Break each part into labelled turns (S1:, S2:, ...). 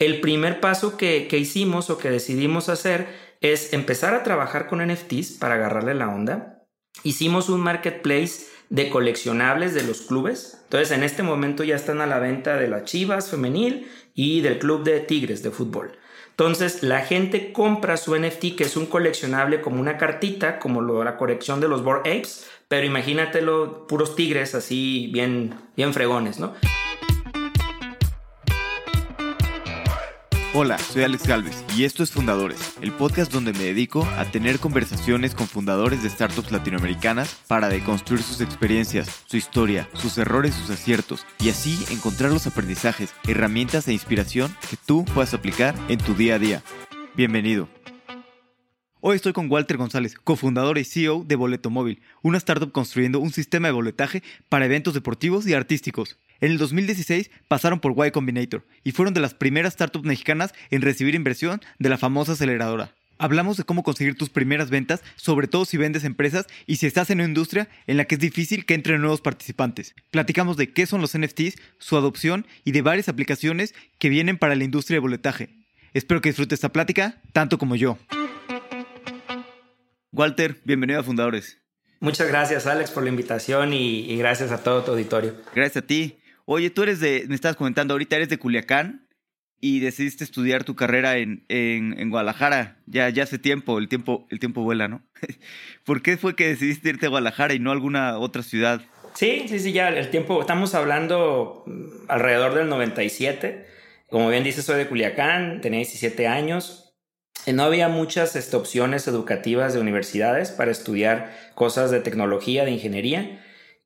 S1: el primer paso que, que hicimos o que decidimos hacer es empezar a trabajar con NFTs para agarrarle la onda. Hicimos un marketplace de coleccionables de los clubes. Entonces, en este momento ya están a la venta de la Chivas femenil y del club de Tigres de fútbol. Entonces, la gente compra su NFT, que es un coleccionable como una cartita, como lo, la colección de los Bored Apes, pero imagínatelo, puros tigres así bien, bien fregones, ¿no?
S2: Hola, soy Alex Galvez y esto es Fundadores, el podcast donde me dedico a tener conversaciones con fundadores de startups latinoamericanas para deconstruir sus experiencias, su historia, sus errores, sus aciertos y así encontrar los aprendizajes, herramientas e inspiración que tú puedas aplicar en tu día a día. Bienvenido. Hoy estoy con Walter González, cofundador y CEO de Boleto Móvil, una startup construyendo un sistema de boletaje para eventos deportivos y artísticos. En el 2016 pasaron por Y Combinator y fueron de las primeras startups mexicanas en recibir inversión de la famosa aceleradora. Hablamos de cómo conseguir tus primeras ventas, sobre todo si vendes empresas y si estás en una industria en la que es difícil que entren nuevos participantes. Platicamos de qué son los NFTs, su adopción y de varias aplicaciones que vienen para la industria de boletaje. Espero que disfrutes esta plática tanto como yo. Walter, bienvenido a Fundadores.
S1: Muchas gracias Alex por la invitación y, y gracias a todo tu auditorio.
S2: Gracias a ti. Oye, tú eres de, me estabas comentando ahorita, eres de Culiacán y decidiste estudiar tu carrera en, en, Guadalajara. Ya, ya hace tiempo, el tiempo, el tiempo vuela, ¿no? ¿Por qué fue que decidiste irte a Guadalajara y no a alguna otra ciudad?
S1: Sí, sí, sí, ya el tiempo, estamos hablando mm, alrededor del 97. Como bien dices, soy de Culiacán, tenía 17 años. Eh, no había muchas este, opciones educativas de universidades para estudiar cosas de tecnología, de ingeniería.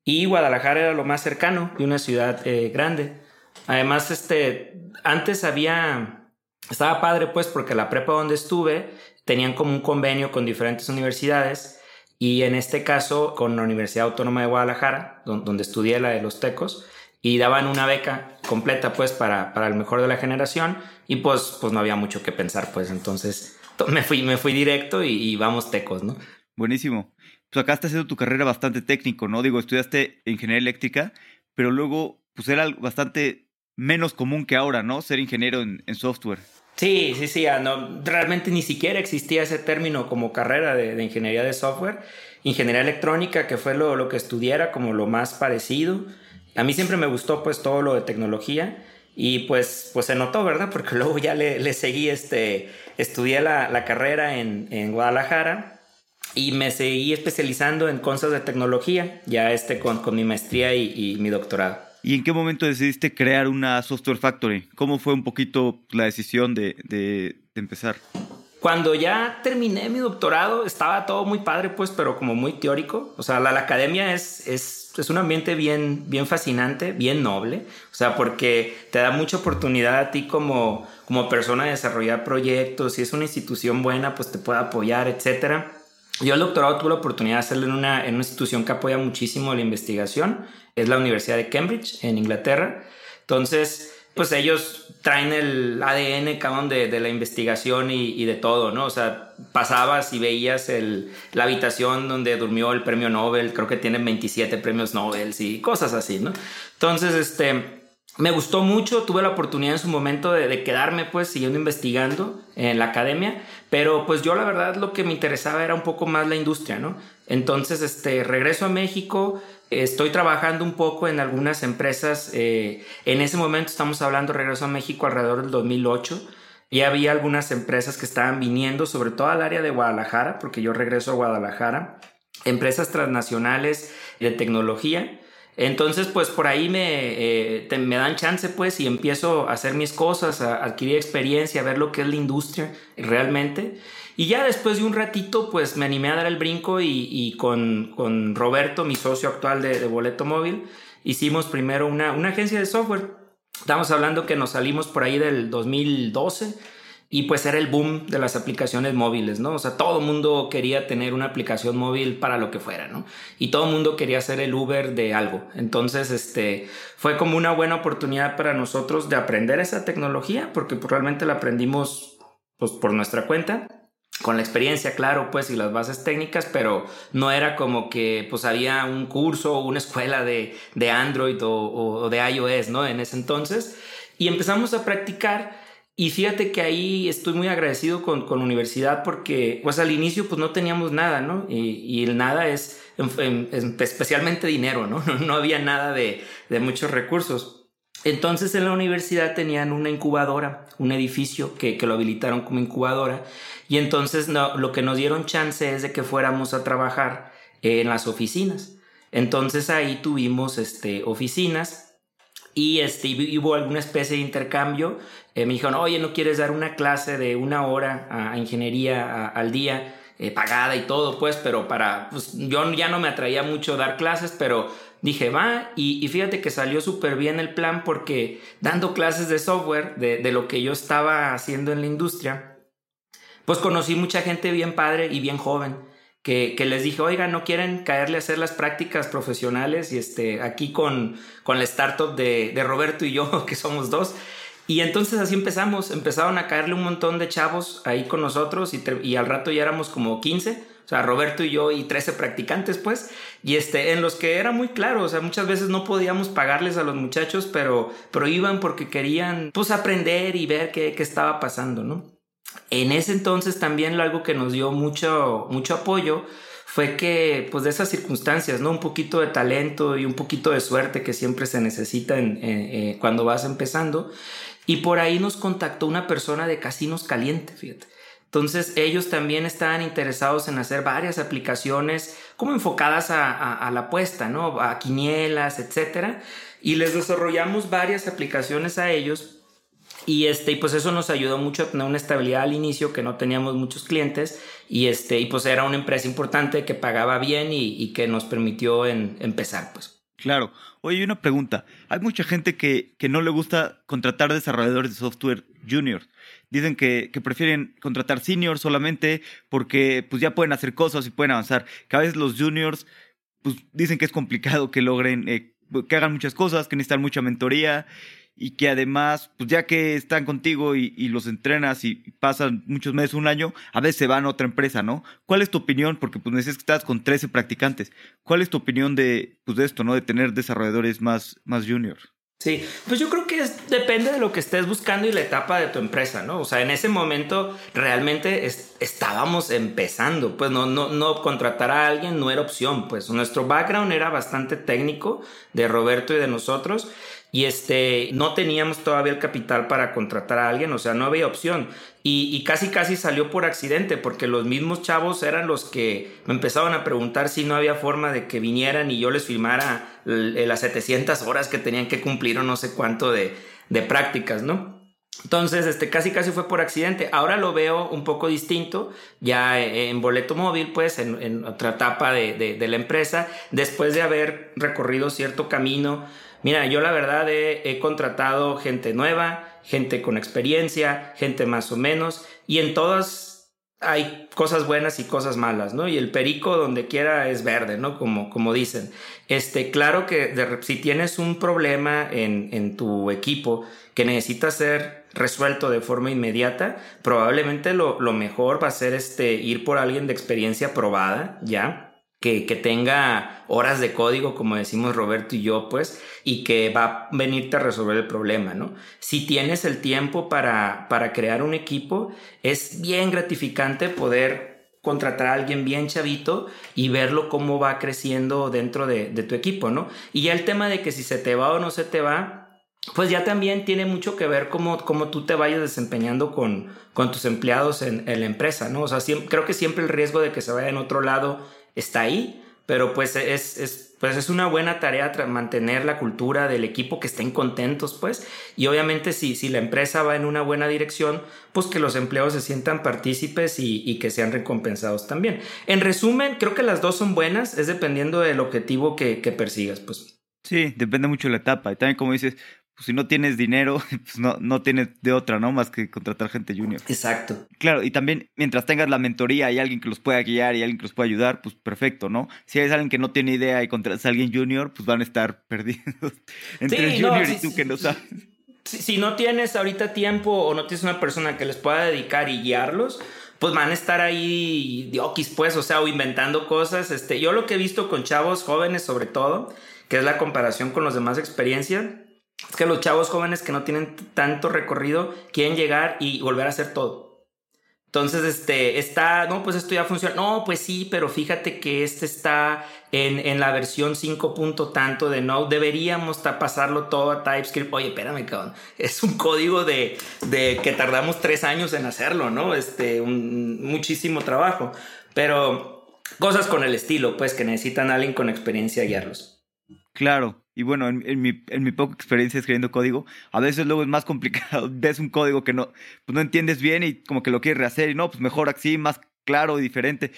S1: Y Guadalajara era lo más cercano de una ciudad eh, grande. Además, este, antes había, estaba padre pues porque la prepa donde estuve tenían como un convenio con diferentes universidades y en este caso con la Universidad Autónoma de Guadalajara, donde, estudié la de los tecos, y daban una beca completa pues para, para el mejor de la generación y pues, pues no había mucho que pensar pues entonces me fui, me fui directo y, y vamos tecos, ¿no?
S2: Buenísimo pues acá estás haciendo tu carrera bastante técnico, ¿no? Digo, estudiaste ingeniería eléctrica, pero luego, pues era bastante menos común que ahora, ¿no? Ser ingeniero en, software.
S1: Sí, sí, sí, ah, no, realmente ni siquiera existía ese término como carrera de, ingeniería de software. Ingeniería electrónica, que fue lo, lo que estudiara como lo más parecido. A mí siempre me gustó pues todo lo de tecnología y pues, pues se notó, ¿verdad? Porque luego ya le, le seguí, este, estudié la, la carrera en, en Guadalajara y me seguí especializando en cosas de tecnología, ya este con, con mi maestría y, mi doctorado.
S2: ¿Y en qué momento decidiste crear una software factory? ¿Cómo fue un poquito la decisión de, de, empezar?
S1: Cuando ya terminé mi doctorado, estaba todo muy padre, pues, pero como muy teórico. O sea, la, la academia es, es, es, un ambiente bien, bien fascinante, bien noble. O sea, porque te da mucha oportunidad a ti como, como persona de desarrollar proyectos. Si es una institución buena, pues te puede apoyar, etcétera. Yo el doctorado tuve la oportunidad de hacerlo en una, en una institución que apoya muchísimo la investigación, es la Universidad de Cambridge, en Inglaterra. Entonces, pues ellos traen el ADN, de, la investigación y, y, de todo, ¿no? O sea, pasabas y veías el, la habitación donde durmió el premio Nobel, creo que tienen 27 premios Nobel y cosas así, ¿no? Entonces, este, me gustó mucho, tuve la oportunidad en su momento de, quedarme pues siguiendo investigando en la academia, pero pues yo la verdad lo que me interesaba era un poco más la industria, ¿no? Entonces, este, regreso a México, estoy trabajando un poco en algunas empresas, eh, en ese momento estamos hablando, regreso a México alrededor del 2008, y había algunas empresas que estaban viniendo, sobre todo al área de Guadalajara, porque yo regreso a Guadalajara, empresas transnacionales de tecnología, entonces, pues por ahí me, eh, me dan chance, pues, y empiezo a hacer mis cosas, a adquirir experiencia, a ver lo que es la industria realmente. Y ya después de un ratito, pues me animé a dar el brinco y, con, con, Roberto, mi socio actual de, de Boleto Móvil, hicimos primero una, una agencia de software. Estamos hablando que nos salimos por ahí del 2012 y pues era el boom de las aplicaciones móviles, ¿no? O sea, todo el mundo quería tener una aplicación móvil para lo que fuera, ¿no? Y todo el mundo quería ser el Uber de algo. Entonces, este, fue como una buena oportunidad para nosotros de aprender esa tecnología, porque pues, realmente la aprendimos pues por nuestra cuenta con la experiencia, claro, pues, y las bases técnicas, pero no era como que, pues, había un curso o una escuela de, de Android o, o, de iOS, ¿no? En ese entonces. Y empezamos a practicar Y fíjate que ahí estoy muy agradecido con, con la universidad porque pues al inicio pues no teníamos nada, ¿no? Y, el nada es especialmente dinero, ¿no? ¿no? había nada de, de muchos recursos. Entonces en la universidad tenían una incubadora, un edificio que, que lo habilitaron como incubadora y entonces no, lo que nos dieron chance es de que fuéramos a trabajar en las oficinas. Entonces ahí tuvimos este, oficinas y este, hubo alguna especie de intercambio. Eh, me dijeron, oye, ¿no quieres dar una clase de una hora a, ingeniería al día? Eh, pagada y todo, pues, pero para, pues yo ya no me atraía mucho dar clases, pero dije, va, y, fíjate que salió súper bien el plan porque dando clases de software, de, lo que yo estaba haciendo en la industria, pues conocí mucha gente bien padre y bien joven que, les dije, oiga, ¿no quieren caerle a hacer las prácticas profesionales? Y este, aquí con, con la startup de, de Roberto y yo, que somos dos. Y entonces así empezamos, empezaron a caerle un montón de chavos ahí con nosotros y, y, al rato ya éramos como 15, o sea, Roberto y yo y 13 practicantes pues, y este, en los que era muy claro, o sea, muchas veces no podíamos pagarles a los muchachos, pero, pero iban porque querían pues aprender y ver qué, qué estaba pasando, ¿no? En ese entonces también algo que nos dio mucho, mucho apoyo fue que, pues de esas circunstancias, ¿no? Un poquito de talento y un poquito de suerte que siempre se necesita eh, cuando vas empezando. Y por ahí nos contactó una persona de Casinos Caliente, fíjate. Entonces ellos también estaban interesados en hacer varias aplicaciones como enfocadas a, a la apuesta, ¿no? A quinielas, etcétera. Y les desarrollamos varias aplicaciones a ellos y este, y pues eso nos ayudó mucho a tener una estabilidad al inicio, que no teníamos muchos clientes, y este, y pues era una empresa importante que pagaba bien y, que nos permitió en, empezar, pues.
S2: Claro. Oye, una pregunta. Hay mucha gente que, que no le gusta contratar desarrolladores de software junior. Dicen que, prefieren contratar seniors solamente porque pues ya pueden hacer cosas y pueden avanzar. Que a veces los juniors pues dicen que es complicado que logren, eh, que hagan muchas cosas, que necesitan mucha mentoría y que además, pues ya que están contigo y, los entrenas y pasan muchos meses, un año, a veces se van a otra empresa, ¿no? ¿Cuál es tu opinión? Porque pues me que estás con 13 practicantes. ¿Cuál es tu opinión de, pues, de esto, ¿no? De tener desarrolladores más, más junior.
S1: Sí, pues yo creo que depende de lo que estés buscando y la etapa de tu empresa, ¿no? O sea, en ese momento realmente estábamos empezando, pues no, no, no contratar a alguien no era opción, pues nuestro background era bastante técnico de Roberto y de nosotros y este, no teníamos todavía el capital para contratar a alguien, o sea, no había opción. Y, casi casi salió por accidente, porque los mismos chavos eran los que me empezaban a preguntar si no había forma de que vinieran y yo les filmara las 700 horas que tenían que cumplir o no sé cuánto de, de prácticas, ¿no? Entonces, este, casi casi fue por accidente. Ahora lo veo un poco distinto, ya en boleto móvil, pues, en, otra etapa de, de, la empresa, después de haber recorrido cierto camino Mira, yo la verdad he, contratado gente nueva, gente con experiencia, gente más o menos, y en todas hay cosas buenas y cosas malas, ¿no? Y el perico donde quiera es verde, ¿no? Como, como dicen. Este, claro que si tienes un problema en, en tu equipo que necesita ser resuelto de forma inmediata, probablemente lo, lo mejor va a ser este, ir por alguien de experiencia probada, ¿ya? Que, tenga horas de código, como decimos Roberto y yo, pues, y que va a venirte a resolver el problema, ¿no? Si tienes el tiempo para, para crear un equipo, es bien gratificante poder contratar a alguien bien chavito y verlo cómo va creciendo dentro de, tu equipo, ¿no? Y ya el tema de que si se te va o no se te va, pues ya también tiene mucho que ver cómo, cómo tú te vayas desempeñando con, con tus empleados en, la empresa, ¿no? O sea, creo que siempre el riesgo de que se vaya en otro lado está ahí, pero pues es, es, pues es una buena tarea mantener la cultura del equipo, que estén contentos, pues, y obviamente si, si la empresa va en una buena dirección, pues que los empleados se sientan partícipes y, que sean recompensados también. En resumen, creo que las dos son buenas, es dependiendo del objetivo que, que persigas, pues.
S2: Sí, depende mucho de la etapa. Y también, como dices, pues si no tienes dinero, pues no, no tienes de otra, ¿no? Más que contratar gente junior.
S1: Exacto.
S2: Claro, y también mientras tengas la mentoría y alguien que los pueda guiar y alguien que los pueda ayudar, pues perfecto, ¿no? Si hay alguien que no tiene idea y contratas a alguien junior, pues van a estar perdidos entre el junior y tú que no sabes.
S1: Si, no tienes ahorita tiempo o no tienes una persona que les pueda dedicar y guiarlos, pues van a estar ahí de pues, o sea, o inventando cosas. Este, yo lo que he visto con chavos jóvenes sobre todo, que es la comparación con los demás experiencias, Es que los chavos jóvenes que no tienen tanto recorrido quieren llegar y volver a hacer todo. Entonces, este, está, no, pues esto ya funciona. No, pues sí, pero fíjate que este está en, en la versión 5 punto tanto de no, deberíamos pasarlo todo a TypeScript. Oye, espérame, cabrón, es un código de, de que tardamos tres años en hacerlo, ¿no? Este, un, muchísimo trabajo. Pero cosas con el estilo, pues, que necesitan alguien con experiencia guiarlos.
S2: Claro, y bueno, en, mi, en mi poca experiencia escribiendo código, a veces luego es más complicado. Ves un código que no, pues no entiendes bien y como que lo quieres rehacer y no, pues mejor así, más claro y diferente.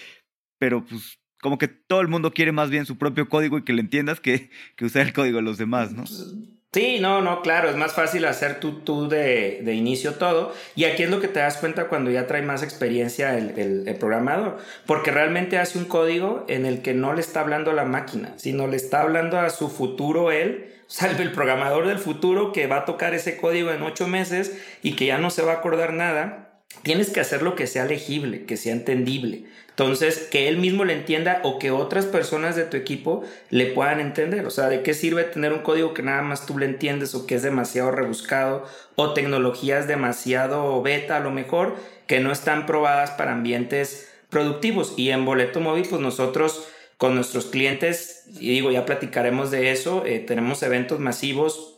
S2: Pero pues como que todo el mundo quiere más bien su propio código y que le entiendas que, que usar el código de los demás, ¿no? Pues,
S1: Sí, no, no, claro, es más fácil hacer tú, tú de, de, inicio todo. Y aquí es lo que te das cuenta cuando ya trae más experiencia el, el, el, programador, porque realmente hace un código en el que no le está hablando a la máquina, sino le está hablando a su futuro él, sea, el programador del futuro que va a tocar ese código en ocho meses y que ya no se va a acordar nada. Tienes que hacer lo que sea legible, que sea entendible. Entonces, que él mismo le entienda o que otras personas de tu equipo le puedan entender. O sea, ¿de qué sirve tener un código que nada más tú le entiendes o que es demasiado rebuscado o tecnologías demasiado beta a lo mejor que no están probadas para ambientes productivos? Y en Boleto Móvil, pues nosotros con nuestros clientes, y digo, ya platicaremos de eso, eh, tenemos eventos masivos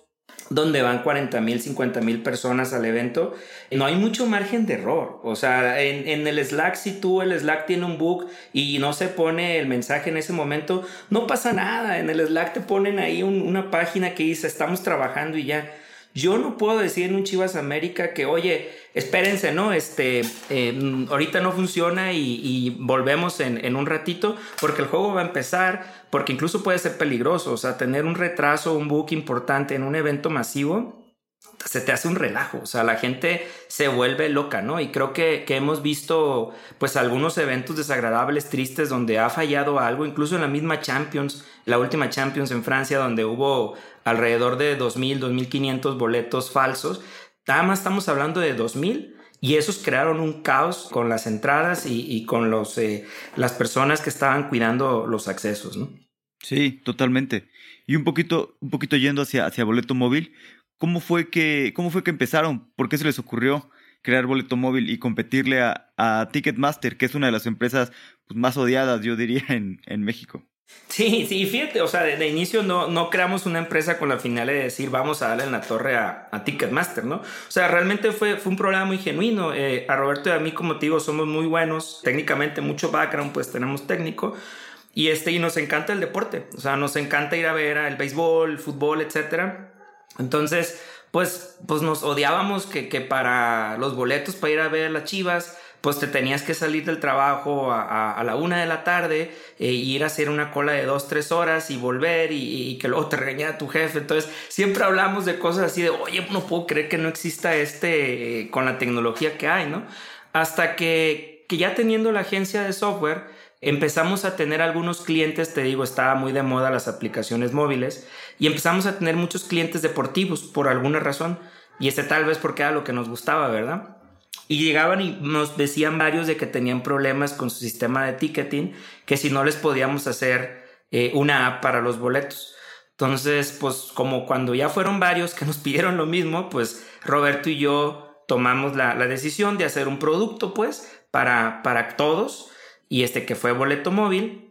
S1: donde van 40 mil, 50 mil personas al evento, no hay mucho margen de error. O sea, en, en, el Slack, si tú el Slack tiene un bug y no se pone el mensaje en ese momento, no pasa nada. En el Slack te ponen ahí una página que dice, estamos trabajando y ya. Yo no puedo decir en un Chivas América que, oye, espérense, ¿no? Este, eh, ahorita no funciona y, y volvemos en, en, un ratito porque el juego va a empezar, porque incluso puede ser peligroso, o sea, tener un retraso, un book importante en un evento masivo, se te hace un relajo, o sea, la gente se vuelve loca, ¿no? Y creo que, que, hemos visto pues algunos eventos desagradables, tristes, donde ha fallado algo, incluso en la misma Champions, la última Champions en Francia, donde hubo alrededor de 2.000, 2.500 boletos falsos, nada más estamos hablando de 2.000 y esos crearon un caos con las entradas y, con los, eh, las personas que estaban cuidando los accesos, ¿no?
S2: Sí, totalmente. Y un poquito, un poquito yendo hacia, hacia boleto móvil, ¿Cómo fue que, cómo fue que empezaron? ¿Por qué se les ocurrió crear boleto móvil y competirle a, a Ticketmaster, que es una de las empresas pues, más odiadas, yo diría, en, en México?
S1: Sí, sí, fíjate, o sea, de, de, inicio no, no creamos una empresa con la finalidad de decir vamos a darle en la torre a, a Ticketmaster, ¿no? O sea, realmente fue, fue un programa muy genuino. Eh, a Roberto y a mí, como te digo, somos muy buenos, técnicamente mucho background, pues tenemos técnico. Y, este, y nos encanta el deporte, o sea, nos encanta ir a ver el béisbol, el fútbol, etcétera. Entonces, pues, pues nos odiábamos que, que para los boletos para ir a ver las chivas, pues te tenías que salir del trabajo a, a, a la una de la tarde e ir a hacer una cola de dos, tres horas y volver y, y que luego te regañara tu jefe. Entonces, siempre hablamos de cosas así de, oye, no puedo creer que no exista este eh, con la tecnología que hay, ¿no? Hasta que, que ya teniendo la agencia de software, empezamos a tener algunos clientes, te digo, estaba muy de moda las aplicaciones móviles, y empezamos a tener muchos clientes deportivos por alguna razón, y ese tal vez porque era lo que nos gustaba, ¿verdad? Y llegaban y nos decían varios de que tenían problemas con su sistema de ticketing, que si no les podíamos hacer eh, una app para los boletos. Entonces, pues como cuando ya fueron varios que nos pidieron lo mismo, pues Roberto y yo tomamos la, la decisión de hacer un producto, pues, para, para todos y este que fue boleto móvil.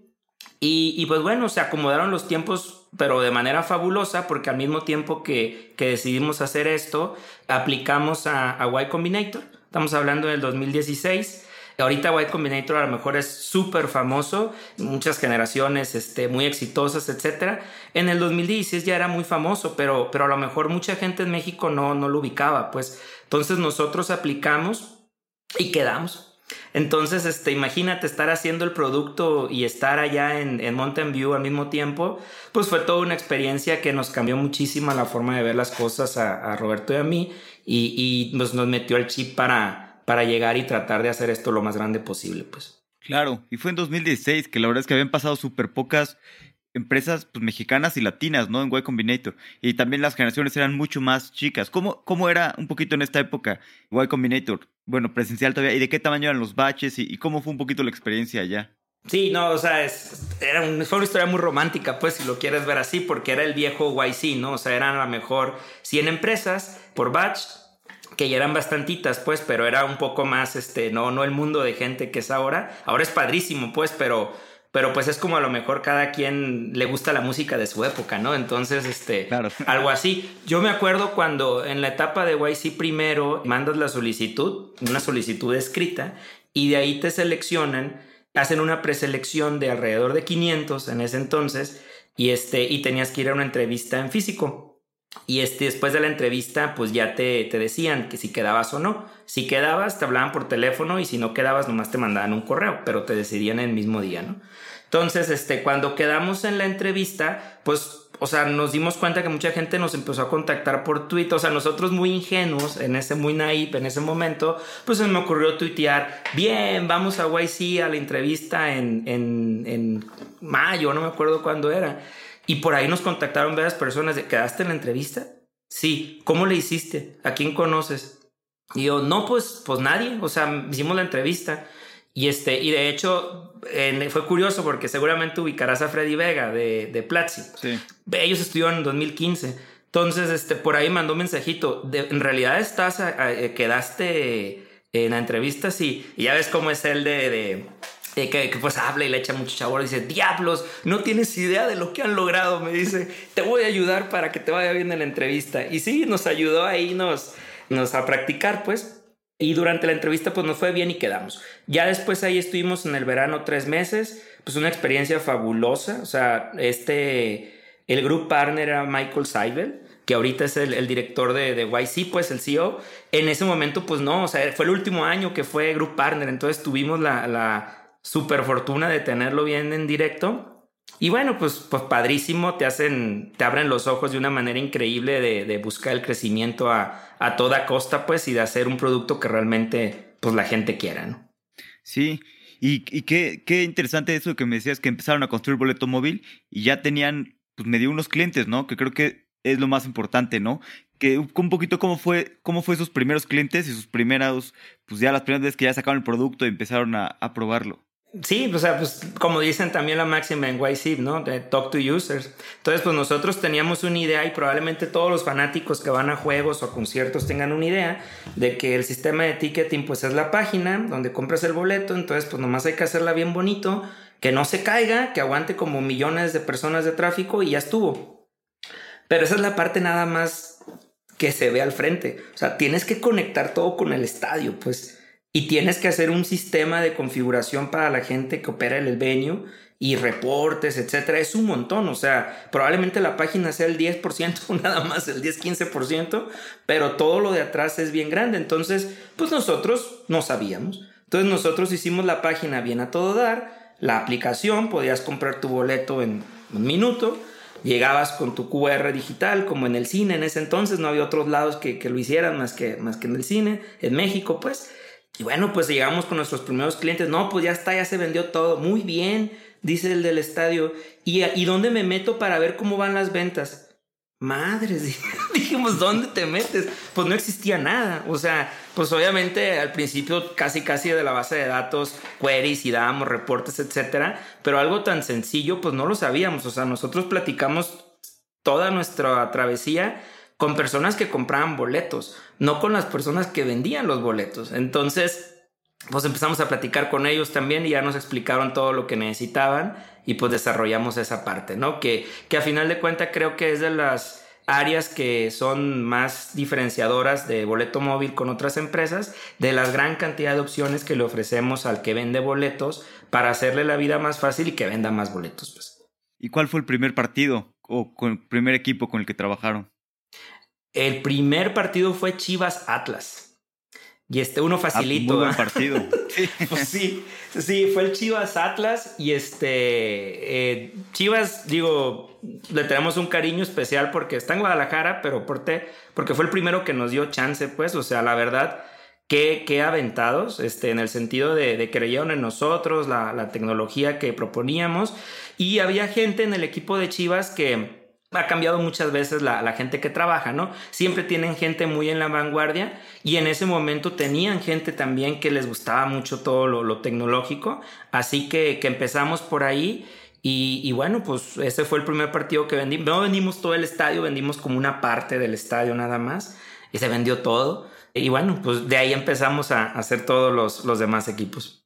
S1: Y, y, pues bueno, se acomodaron los tiempos, pero de manera fabulosa, porque al mismo tiempo que, que decidimos hacer esto, aplicamos a, a Y Combinator. Estamos hablando del 2016. Ahorita Y Combinator a lo mejor es súper famoso, muchas generaciones este, muy exitosas, etc. En el 2016 ya era muy famoso, pero, pero a lo mejor mucha gente en México no, no lo ubicaba. Pues entonces nosotros aplicamos y quedamos. Entonces, este, imagínate estar haciendo el producto y estar allá en, en, Mountain View al mismo tiempo, pues fue toda una experiencia que nos cambió muchísimo la forma de ver las cosas a, Roberto y a mí y, y nos, nos, metió el chip para, para llegar y tratar de hacer esto lo más grande posible, pues.
S2: Claro, y fue en 2016 que la verdad es que habían pasado súper pocas empresas pues, mexicanas y latinas, ¿no? En Y Combinator. Y también las generaciones eran mucho más chicas. ¿Cómo, ¿Cómo era un poquito en esta época Y Combinator? Bueno, presencial todavía. ¿Y de qué tamaño eran los baches? ¿Y, cómo fue un poquito la experiencia allá?
S1: Sí, no, o sea, es, era fue una historia muy romántica, pues, si lo quieres ver así, porque era el viejo YC, ¿no? O sea, eran a lo mejor 100 empresas por batch, que ya eran bastantitas, pues, pero era un poco más, este, no, no el mundo de gente que es ahora. Ahora es padrísimo, pues, pero, pero pues es como a lo mejor cada quien le gusta la música de su época, ¿no? Entonces, este, algo así. Yo me acuerdo cuando en la etapa de YC primero mandas la solicitud, una solicitud escrita, y de ahí te seleccionan, hacen una preselección de alrededor de 500 en ese entonces, y este, y tenías que ir a una entrevista en físico. Y este, después de la entrevista, pues ya te, te, decían que si quedabas o no. Si quedabas, te hablaban por teléfono y si no quedabas, nomás te mandaban un correo, pero te decidían el mismo día, ¿no? Entonces, este, cuando quedamos en la entrevista, pues, o sea, nos dimos cuenta que mucha gente nos empezó a contactar por Twitter. O sea, nosotros muy ingenuos, en ese, muy naive, en ese momento, pues se me ocurrió tuitear, bien, vamos a YC a la entrevista en, en, en mayo, no me acuerdo cuándo era. Y por ahí nos contactaron varias personas de, ¿quedaste en la entrevista? Sí, ¿cómo le hiciste? ¿A quién conoces? Y yo, no, pues, pues nadie, o sea, hicimos la entrevista. Y, este, y de hecho, fue curioso porque seguramente ubicarás a Freddy Vega de, de Platzi. Sí. Ellos estudiaron en 2015. Entonces, este, por ahí mandó un mensajito. en realidad estás, eh, quedaste en la entrevista, sí. Y ya ves cómo es el de que, pues habla y le echa mucho chabor. Dice, diablos, no tienes idea de lo que han logrado. Me dice, te voy a ayudar para que te vaya bien en la entrevista. Y sí, nos ayudó ahí nos, nos a practicar, pues. Y durante la entrevista, pues nos fue bien y quedamos. Ya después ahí estuvimos en el verano tres meses, pues una experiencia fabulosa. O sea, este, el group partner era Michael Seibel que ahorita es el, director de, de, YC, pues el CEO. En ese momento, pues no, o sea, fue el último año que fue Group Partner, entonces tuvimos la, super fortuna de tenerlo bien en directo. Y bueno, pues, pues padrísimo, te hacen, te abren los ojos de una manera increíble de, buscar el crecimiento a, toda costa, pues, y de hacer un producto que realmente, pues, la gente quiera, ¿no?
S2: Sí, y, qué, qué, interesante eso que me decías que empezaron a construir boleto móvil y ya tenían, pues, medio unos clientes, ¿no? Que creo que es lo más importante, ¿no? Que un poquito cómo fue, cómo fue sus primeros clientes y sus primeros, pues ya las primeras veces que ya sacaron el producto y empezaron a, a probarlo.
S1: Sí, o sea, pues como dicen también la máxima en YC, ¿no? De talk to users. Entonces, pues nosotros teníamos una idea y probablemente todos los fanáticos que van a juegos o conciertos tengan una idea de que el sistema de ticketing pues es la página donde compras el boleto, entonces pues nomás hay que hacerla bien bonito, que no se caiga, que aguante como millones de personas de tráfico y ya estuvo. Pero esa es la parte nada más que se ve al frente. O sea, tienes que conectar todo con el estadio, pues y tienes que hacer un sistema de configuración para la gente que opera el venue y reportes, etcétera. Es un montón, o sea, probablemente la página sea el 10%, nada más el 10-15%, pero todo lo de atrás es bien grande. Entonces, pues nosotros no sabíamos. Entonces nosotros hicimos la página bien a todo dar, la aplicación, podías comprar tu boleto en un minuto, llegabas con tu QR digital, como en el cine en ese entonces, no había otros lados que, que lo hicieran más que, más que en el cine, en México, pues. Y bueno, pues llegamos con nuestros primeros clientes. No, pues ya está, ya se vendió todo. Muy bien, dice el del estadio. ¿Y, y dónde me meto para ver cómo van las ventas? Madres, dijimos, ¿dónde te metes? Pues no existía nada. O sea, pues obviamente al principio casi casi de la base de datos, queries y dábamos reportes, etcétera. Pero algo tan sencillo, pues no lo sabíamos. O sea, nosotros platicamos toda nuestra travesía con personas que compraban boletos, no con las personas que vendían los boletos. Entonces, pues empezamos a platicar con ellos también y ya nos explicaron todo lo que necesitaban y pues desarrollamos esa parte, ¿no? Que, que a final de cuentas creo que es de las áreas que son más diferenciadoras de boleto móvil con otras empresas, de la gran cantidad de opciones que le ofrecemos al que vende boletos para hacerle la vida más fácil y que venda más boletos. Pues.
S2: ¿Y cuál fue el primer partido o el primer equipo con el que trabajaron?
S1: El primer partido fue Chivas Atlas. Y este uno ah, facilito.
S2: muy buen partido.
S1: pues sí, sí, fue el Chivas Atlas y este eh, Chivas, digo, le tenemos un cariño especial porque está en Guadalajara, pero por porque fue el primero que nos dio chance, pues, o sea, la verdad, qué, qué aventados, este, en el sentido de, de creyeron en nosotros, la, la tecnología que proponíamos y había gente en el equipo de Chivas que ha cambiado muchas veces la, gente que trabaja, ¿no? Siempre tienen gente muy en la vanguardia y en ese momento tenían gente también que les gustaba mucho todo lo, tecnológico, así que, empezamos por ahí y, bueno, pues ese fue el primer partido que vendimos. No vendimos todo el estadio, vendimos como una parte del estadio nada más y se vendió todo. Y bueno, pues de ahí empezamos a hacer todos los, demás equipos.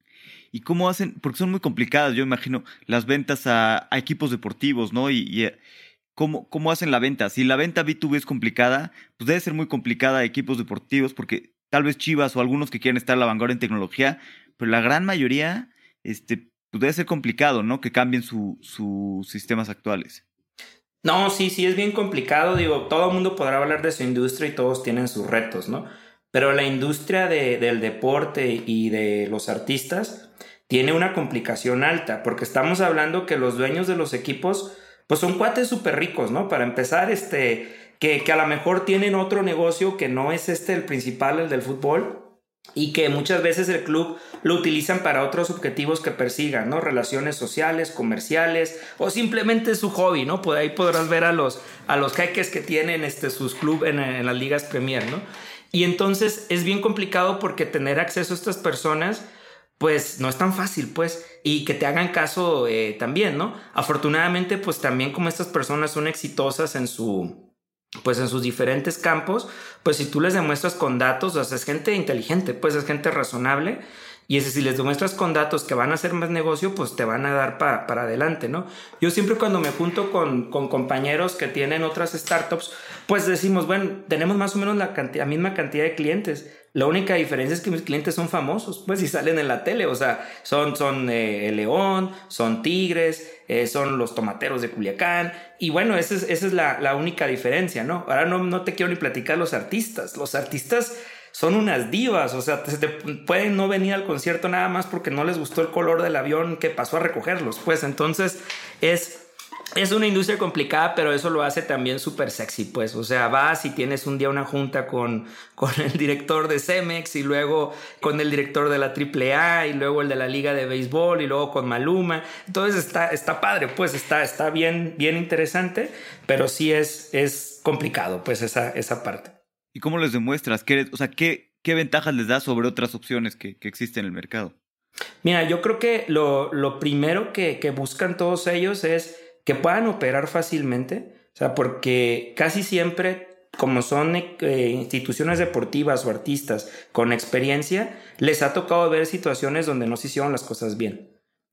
S2: ¿Y cómo hacen? Porque son muy complicadas, yo imagino, las ventas a, equipos deportivos, ¿no? y, ¿Cómo, ¿Cómo hacen la venta? Si la venta B2B es complicada, pues debe ser muy complicada a equipos deportivos porque tal vez Chivas o algunos que quieren estar a la vanguardia en tecnología, pero la gran mayoría este, pues debe ser complicado, ¿no? Que cambien sus sistemas actuales.
S1: No, sí, sí, es bien complicado. Digo, todo el mundo podrá hablar de su industria y todos tienen sus retos, ¿no? Pero la industria del deporte y de los artistas tiene una complicación alta, porque estamos hablando que los dueños de los equipos pues son cuates súper ricos, ¿no? Para empezar, este, que, a lo mejor tienen otro negocio que no es este el principal, el del fútbol, y que muchas veces el club lo utilizan para otros objetivos que persigan, ¿no? Relaciones sociales, comerciales o simplemente su hobby, ¿no? Pues ahí podrás ver a los, a los jeques que tienen este, sus clubes en, en, las ligas Premier, ¿no? Y entonces es bien complicado porque tener acceso a estas personas pues no es tan fácil, pues, y que te hagan caso eh, también, ¿no? Afortunadamente, pues también como estas personas son exitosas en su, pues en sus diferentes campos, pues si tú les demuestras con datos, o sea, es gente inteligente, pues es gente razonable, y ese, si les demuestras con datos que van a hacer más negocio, pues te van a dar para adelante, ¿no? Yo siempre cuando me junto con, con, compañeros que tienen otras startups, pues decimos, bueno, tenemos más o menos la, cantidad, la misma cantidad de clientes la única diferencia es que mis clientes son famosos, pues, y salen en la tele, o sea, son, son eh, el León, son Tigres, eh, son los tomateros de Culiacán, y bueno, esa es, esa es la, la, única diferencia, ¿no? Ahora no, no te quiero ni platicar los artistas, los artistas son unas divas, o sea, te, pueden no venir al concierto nada más porque no les gustó el color del avión que pasó a recogerlos, pues entonces es es una industria complicada, pero eso lo hace también súper sexy, pues. O sea, vas y tienes un día una junta con, con el director de Cemex y luego con el director de la AAA y luego el de la Liga de Béisbol y luego con Maluma. Entonces está, está padre, pues está, está bien, bien interesante, pero sí es, es complicado, pues, esa, esa parte.
S2: ¿Y cómo les demuestras? ¿Qué, o sea, ¿qué, qué ventajas les da sobre otras opciones que, que existen en el mercado?
S1: Mira, yo creo que lo, lo primero que, que buscan todos ellos es que puedan operar fácilmente, o sea, porque casi siempre, como son eh, instituciones deportivas o artistas con experiencia, les ha tocado ver situaciones donde no se hicieron las cosas bien.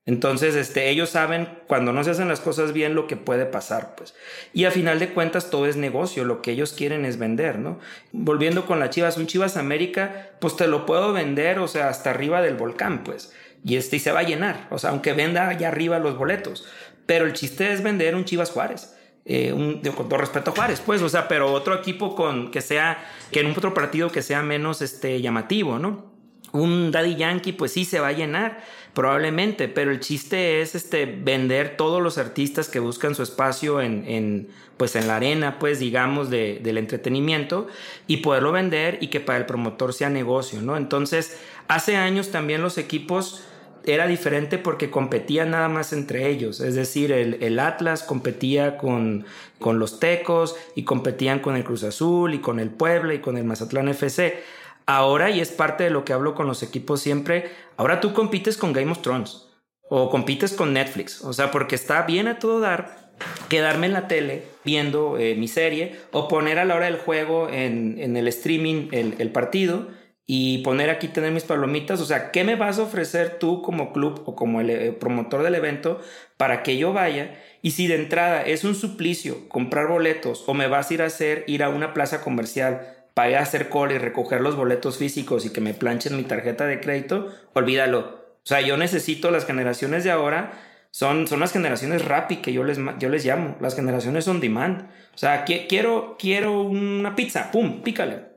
S1: Entonces, este, ellos saben cuando no se hacen las cosas bien lo que puede pasar, pues. Y a final de cuentas todo es negocio, lo que ellos quieren es vender, ¿no? Volviendo con las Chivas, un Chivas América, pues te lo puedo vender, o sea, hasta arriba del volcán, pues. Y este y se va a llenar, o sea, aunque venda allá arriba los boletos. Pero el chiste es vender un Chivas Juárez. Eh, un, con todo respeto a Juárez, pues, o sea, pero otro equipo con que sea, que en un otro partido que sea menos este, llamativo, ¿no? Un Daddy Yankee, pues sí se va a llenar, probablemente, pero el chiste es este, vender todos los artistas que buscan su espacio en, en pues en la arena, pues digamos, de, del entretenimiento y poderlo vender y que para el promotor sea negocio, ¿no? Entonces, hace años también los equipos era diferente porque competían nada más entre ellos. Es decir, el, Atlas competía con, con, los Tecos y competían con el Cruz Azul y con el Puebla y con el Mazatlán FC. Ahora, y es parte de lo que hablo con los equipos siempre, ahora tú compites con Game of Thrones o compites con Netflix. O sea, porque está bien a todo dar quedarme en la tele viendo eh, mi serie o poner a la hora del juego en, en el streaming el, el partido y poner aquí tener mis palomitas, o sea, ¿qué me vas a ofrecer tú como club o como el eh, promotor del evento para que yo vaya? Y si de entrada es un suplicio comprar boletos o me vas a ir a hacer ir a una plaza comercial a hacer cola y recoger los boletos físicos y que me planchen mi tarjeta de crédito, olvídalo. O sea, yo necesito las generaciones de ahora son, son las generaciones rapid que yo les, yo les llamo, las generaciones on demand. O sea, quiero, quiero una pizza, pum, pícale.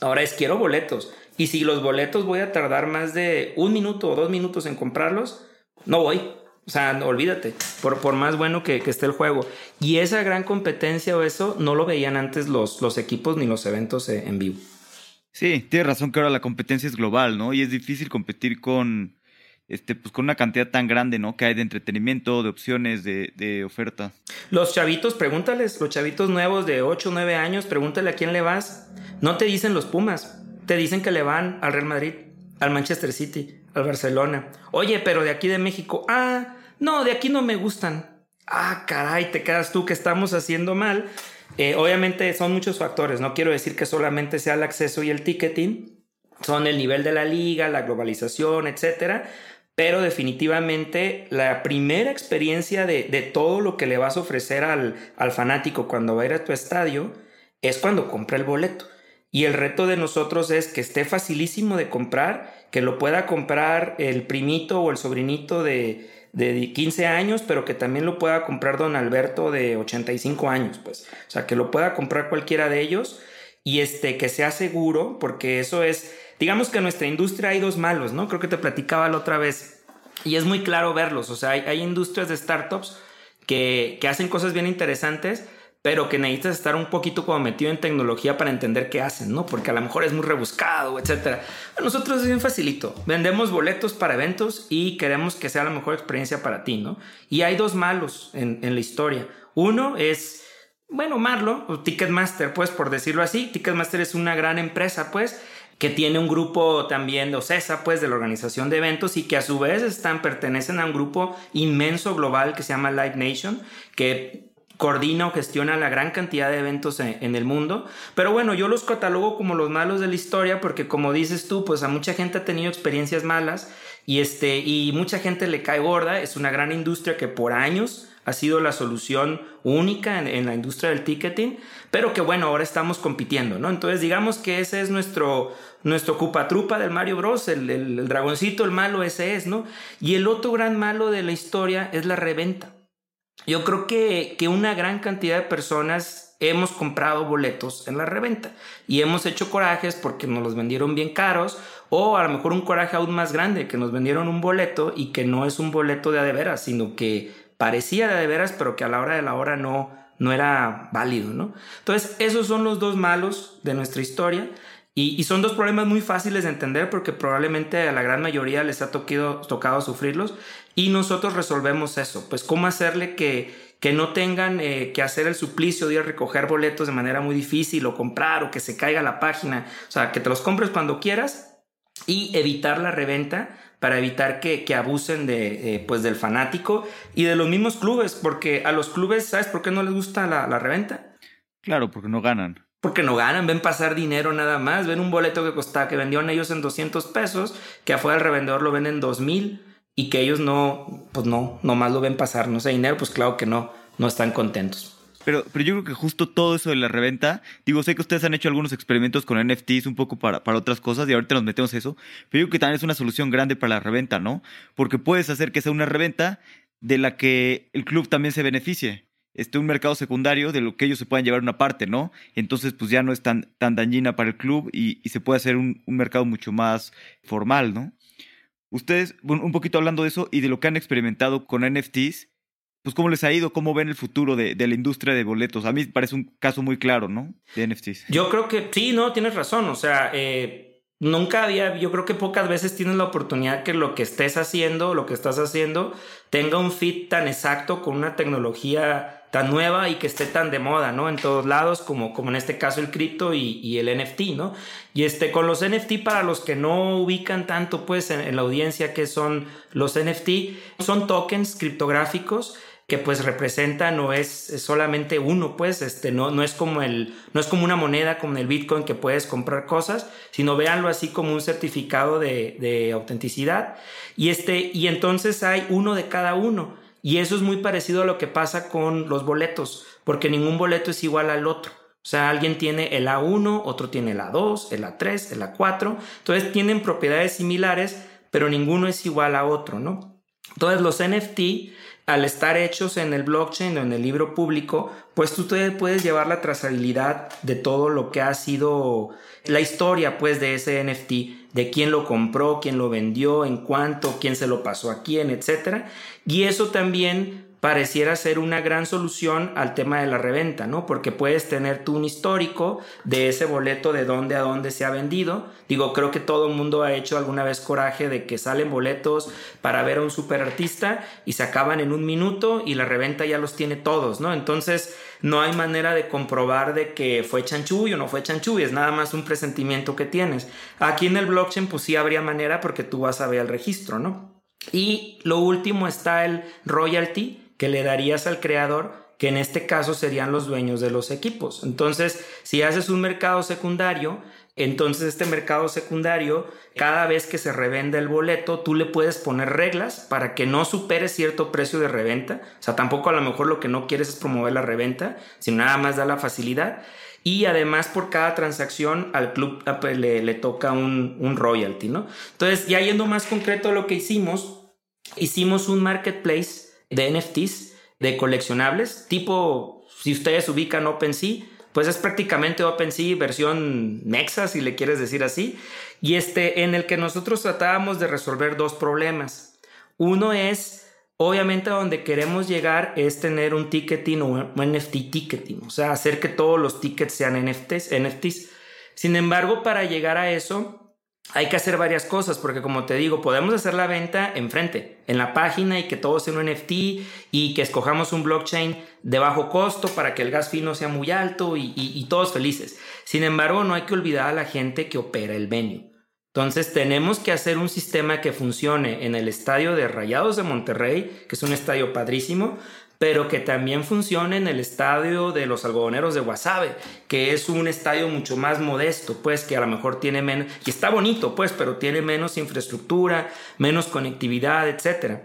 S1: Ahora es quiero boletos. Y si los boletos voy a tardar más de un minuto o dos minutos en comprarlos, no voy. O sea, olvídate, por, por más bueno que, esté el juego. Y esa gran competencia o eso no lo veían antes los, los equipos ni los eventos en vivo.
S2: Sí, tienes razón que ahora la competencia es global, ¿no? Y es difícil competir con este, pues con una cantidad tan grande, ¿no? Que hay de entretenimiento, de opciones, de, de oferta.
S1: Los chavitos, pregúntales, los chavitos nuevos de 8 o 9 años, pregúntale a quién le vas. No te dicen los Pumas, te dicen que le van al Real Madrid, al Manchester City, al Barcelona. Oye, pero de aquí de México, ah, no, de aquí no me gustan. Ah, caray, te quedas tú que estamos haciendo mal. Eh, obviamente son muchos factores, no quiero decir que solamente sea el acceso y el ticketing, son el nivel de la liga, la globalización, etcétera pero definitivamente la primera experiencia de, todo lo que le vas a ofrecer al, al fanático cuando va a ir a tu estadio es cuando compra el boleto. Y el reto de nosotros es que esté facilísimo de comprar, que lo pueda comprar el primito o el sobrinito de, de 15 años, pero que también lo pueda comprar don Alberto de 85 años, pues. O sea, que lo pueda comprar cualquiera de ellos y este, que sea seguro, porque eso es digamos que en nuestra industria hay dos malos, ¿no? Creo que te platicaba la otra vez y es muy claro verlos, o sea, hay, industrias de startups que, que, hacen cosas bien interesantes, pero que necesitas estar un poquito como metido en tecnología para entender qué hacen, ¿no? Porque a lo mejor es muy rebuscado, etcétera. A nosotros es bien facilito. Vendemos boletos para eventos y queremos que sea la mejor experiencia para ti, ¿no? Y hay dos malos en, la historia. Uno es, bueno, Marlo, o Ticketmaster, pues por decirlo así. Ticketmaster es una gran empresa, pues, que tiene un grupo también de OCESA, pues de la organización de eventos y que a su vez están, pertenecen a un grupo inmenso global que se llama Live Nation, que coordina o gestiona la gran cantidad de eventos en, el mundo. Pero bueno, yo los catalogo como los malos de la historia porque como dices tú, pues a mucha gente ha tenido experiencias malas y, este, y mucha gente le cae gorda. Es una gran industria que por años ha sido la solución única en, la industria del ticketing, pero que bueno, ahora estamos compitiendo, ¿no? Entonces digamos que ese es nuestro, nuestro cupatrupa del Mario Bros, el, el, dragoncito, el malo ese es, ¿no? Y el otro gran malo de la historia es la reventa. Yo creo que, que una gran cantidad de personas hemos comprado boletos en la reventa y hemos hecho corajes porque nos los vendieron bien caros o a lo mejor un coraje aún más grande que nos vendieron un boleto y que no es un boleto de a de veras, sino que parecía de, de veras, pero que a la hora de la hora no, no era válido, ¿no? Entonces, esos son los dos malos de nuestra historia. Y, son dos problemas muy fáciles de entender porque probablemente a la gran mayoría les ha tocado, sufrirlos y nosotros resolvemos eso. Pues cómo hacerle que, no tengan eh, que hacer el suplicio de ir a recoger boletos de manera muy difícil o comprar o que se caiga la página. O sea, que te los compres cuando quieras y evitar la reventa para evitar que, abusen eh, pues del fanático y de los mismos clubes, porque a los clubes, ¿sabes por qué no les gusta la reventa?
S2: Claro, porque no ganan.
S1: Porque no ganan, ven pasar dinero nada más, ven un boleto que costaba, que vendieron ellos en 200 pesos, que afuera el revendedor lo venden en 2000 y que ellos no, pues no, nomás lo ven pasar, no sé, dinero, pues claro que no, no están contentos.
S2: Pero, pero yo creo que justo todo eso de la reventa, digo, sé que ustedes han hecho algunos experimentos con NFTs un poco para, para otras cosas y ahorita nos metemos eso, pero yo creo que también es una solución grande para la reventa, ¿no? Porque puedes hacer que sea una reventa de la que el club también se beneficie. Este, un mercado secundario de lo que ellos se puedan llevar una parte, ¿no? Entonces, pues ya no es tan, tan dañina para el club y, y se puede hacer un, un, mercado mucho más formal, ¿no? Ustedes, bueno, un poquito hablando de eso y de lo que han experimentado con NFTs, pues cómo les ha ido, cómo ven el futuro de, de, la industria de boletos. A mí parece un caso muy claro, ¿no? De NFTs.
S1: Yo creo que sí, no, tienes razón. O sea, eh, nunca había, yo creo que pocas veces tienes la oportunidad que lo que estés haciendo, lo que estás haciendo, tenga un fit tan exacto con una tecnología tan nueva y que esté tan de moda, ¿no? En todos lados, como, como en este caso el cripto y, el NFT, ¿no? Y este, con los NFT, para los que no ubican tanto, pues, en, en la audiencia que son los NFT, son tokens criptográficos que pues representa no es, solamente uno, pues este no, no es como el no es como una moneda como el Bitcoin que puedes comprar cosas, sino véanlo así como un certificado de, de autenticidad y este y entonces hay uno de cada uno y eso es muy parecido a lo que pasa con los boletos, porque ningún boleto es igual al otro. O sea, alguien tiene el A1, otro tiene el A2, el A3, el A4. Entonces tienen propiedades similares, pero ninguno es igual a otro, ¿no? Entonces los NFT al estar hechos en el blockchain o en el libro público, pues tú te puedes llevar la trazabilidad de todo lo que ha sido la historia pues de ese NFT, de quién lo compró, quién lo vendió, en cuánto, quién se lo pasó a quién, etc. Y eso también pareciera ser una gran solución al tema de la reventa, ¿no? Porque puedes tener tú un histórico de ese boleto de dónde a dónde se ha vendido. Digo, creo que todo el mundo ha hecho alguna vez coraje de que salen boletos para ver a un super artista y se acaban en un minuto y la reventa ya los tiene todos, ¿no? Entonces, no hay manera de comprobar de que fue chanchuy o no fue chanchuy, es nada más un presentimiento que tienes. Aquí en el blockchain, pues sí habría manera porque tú vas a ver el registro, ¿no? Y lo último está el royalty, que le darías al creador, que en este caso serían los dueños de los equipos. Entonces, si haces un mercado secundario, entonces este mercado secundario, cada vez que se revende el boleto, tú le puedes poner reglas para que no supere cierto precio de reventa. O sea, tampoco a lo mejor lo que no quieres es promover la reventa, sino nada más da la facilidad. Y además por cada transacción al club ah, pues, le, le toca un, un royalty, ¿no? Entonces, ya yendo más concreto a lo que hicimos, hicimos un marketplace de NFTs, de coleccionables, tipo, si ustedes ubican OpenSea, pues es prácticamente OpenSea versión Nexa, si le quieres decir así, y este en el que nosotros tratábamos de resolver dos problemas. Uno es, obviamente, a donde queremos llegar es tener un ticketing o un NFT ticketing, o sea, hacer que todos los tickets sean NFTs. NFTs. Sin embargo, para llegar a eso, hay que hacer varias cosas porque como te digo, podemos hacer la venta enfrente, en la página y que todo sea un NFT y que escojamos un blockchain de bajo costo para que el gas fino sea muy alto y, y todos felices. Sin embargo, no hay que olvidar a la gente que opera el venue. Entonces tenemos que hacer un sistema que funcione en el estadio de Rayados de Monterrey, que es un estadio padrísimo, pero que también funcione en el estadio de los algodoneros de Guasave, que es un estadio mucho más modesto, pues que a lo mejor tiene menos, y está bonito, pues, pero tiene menos infraestructura, menos conectividad, etc.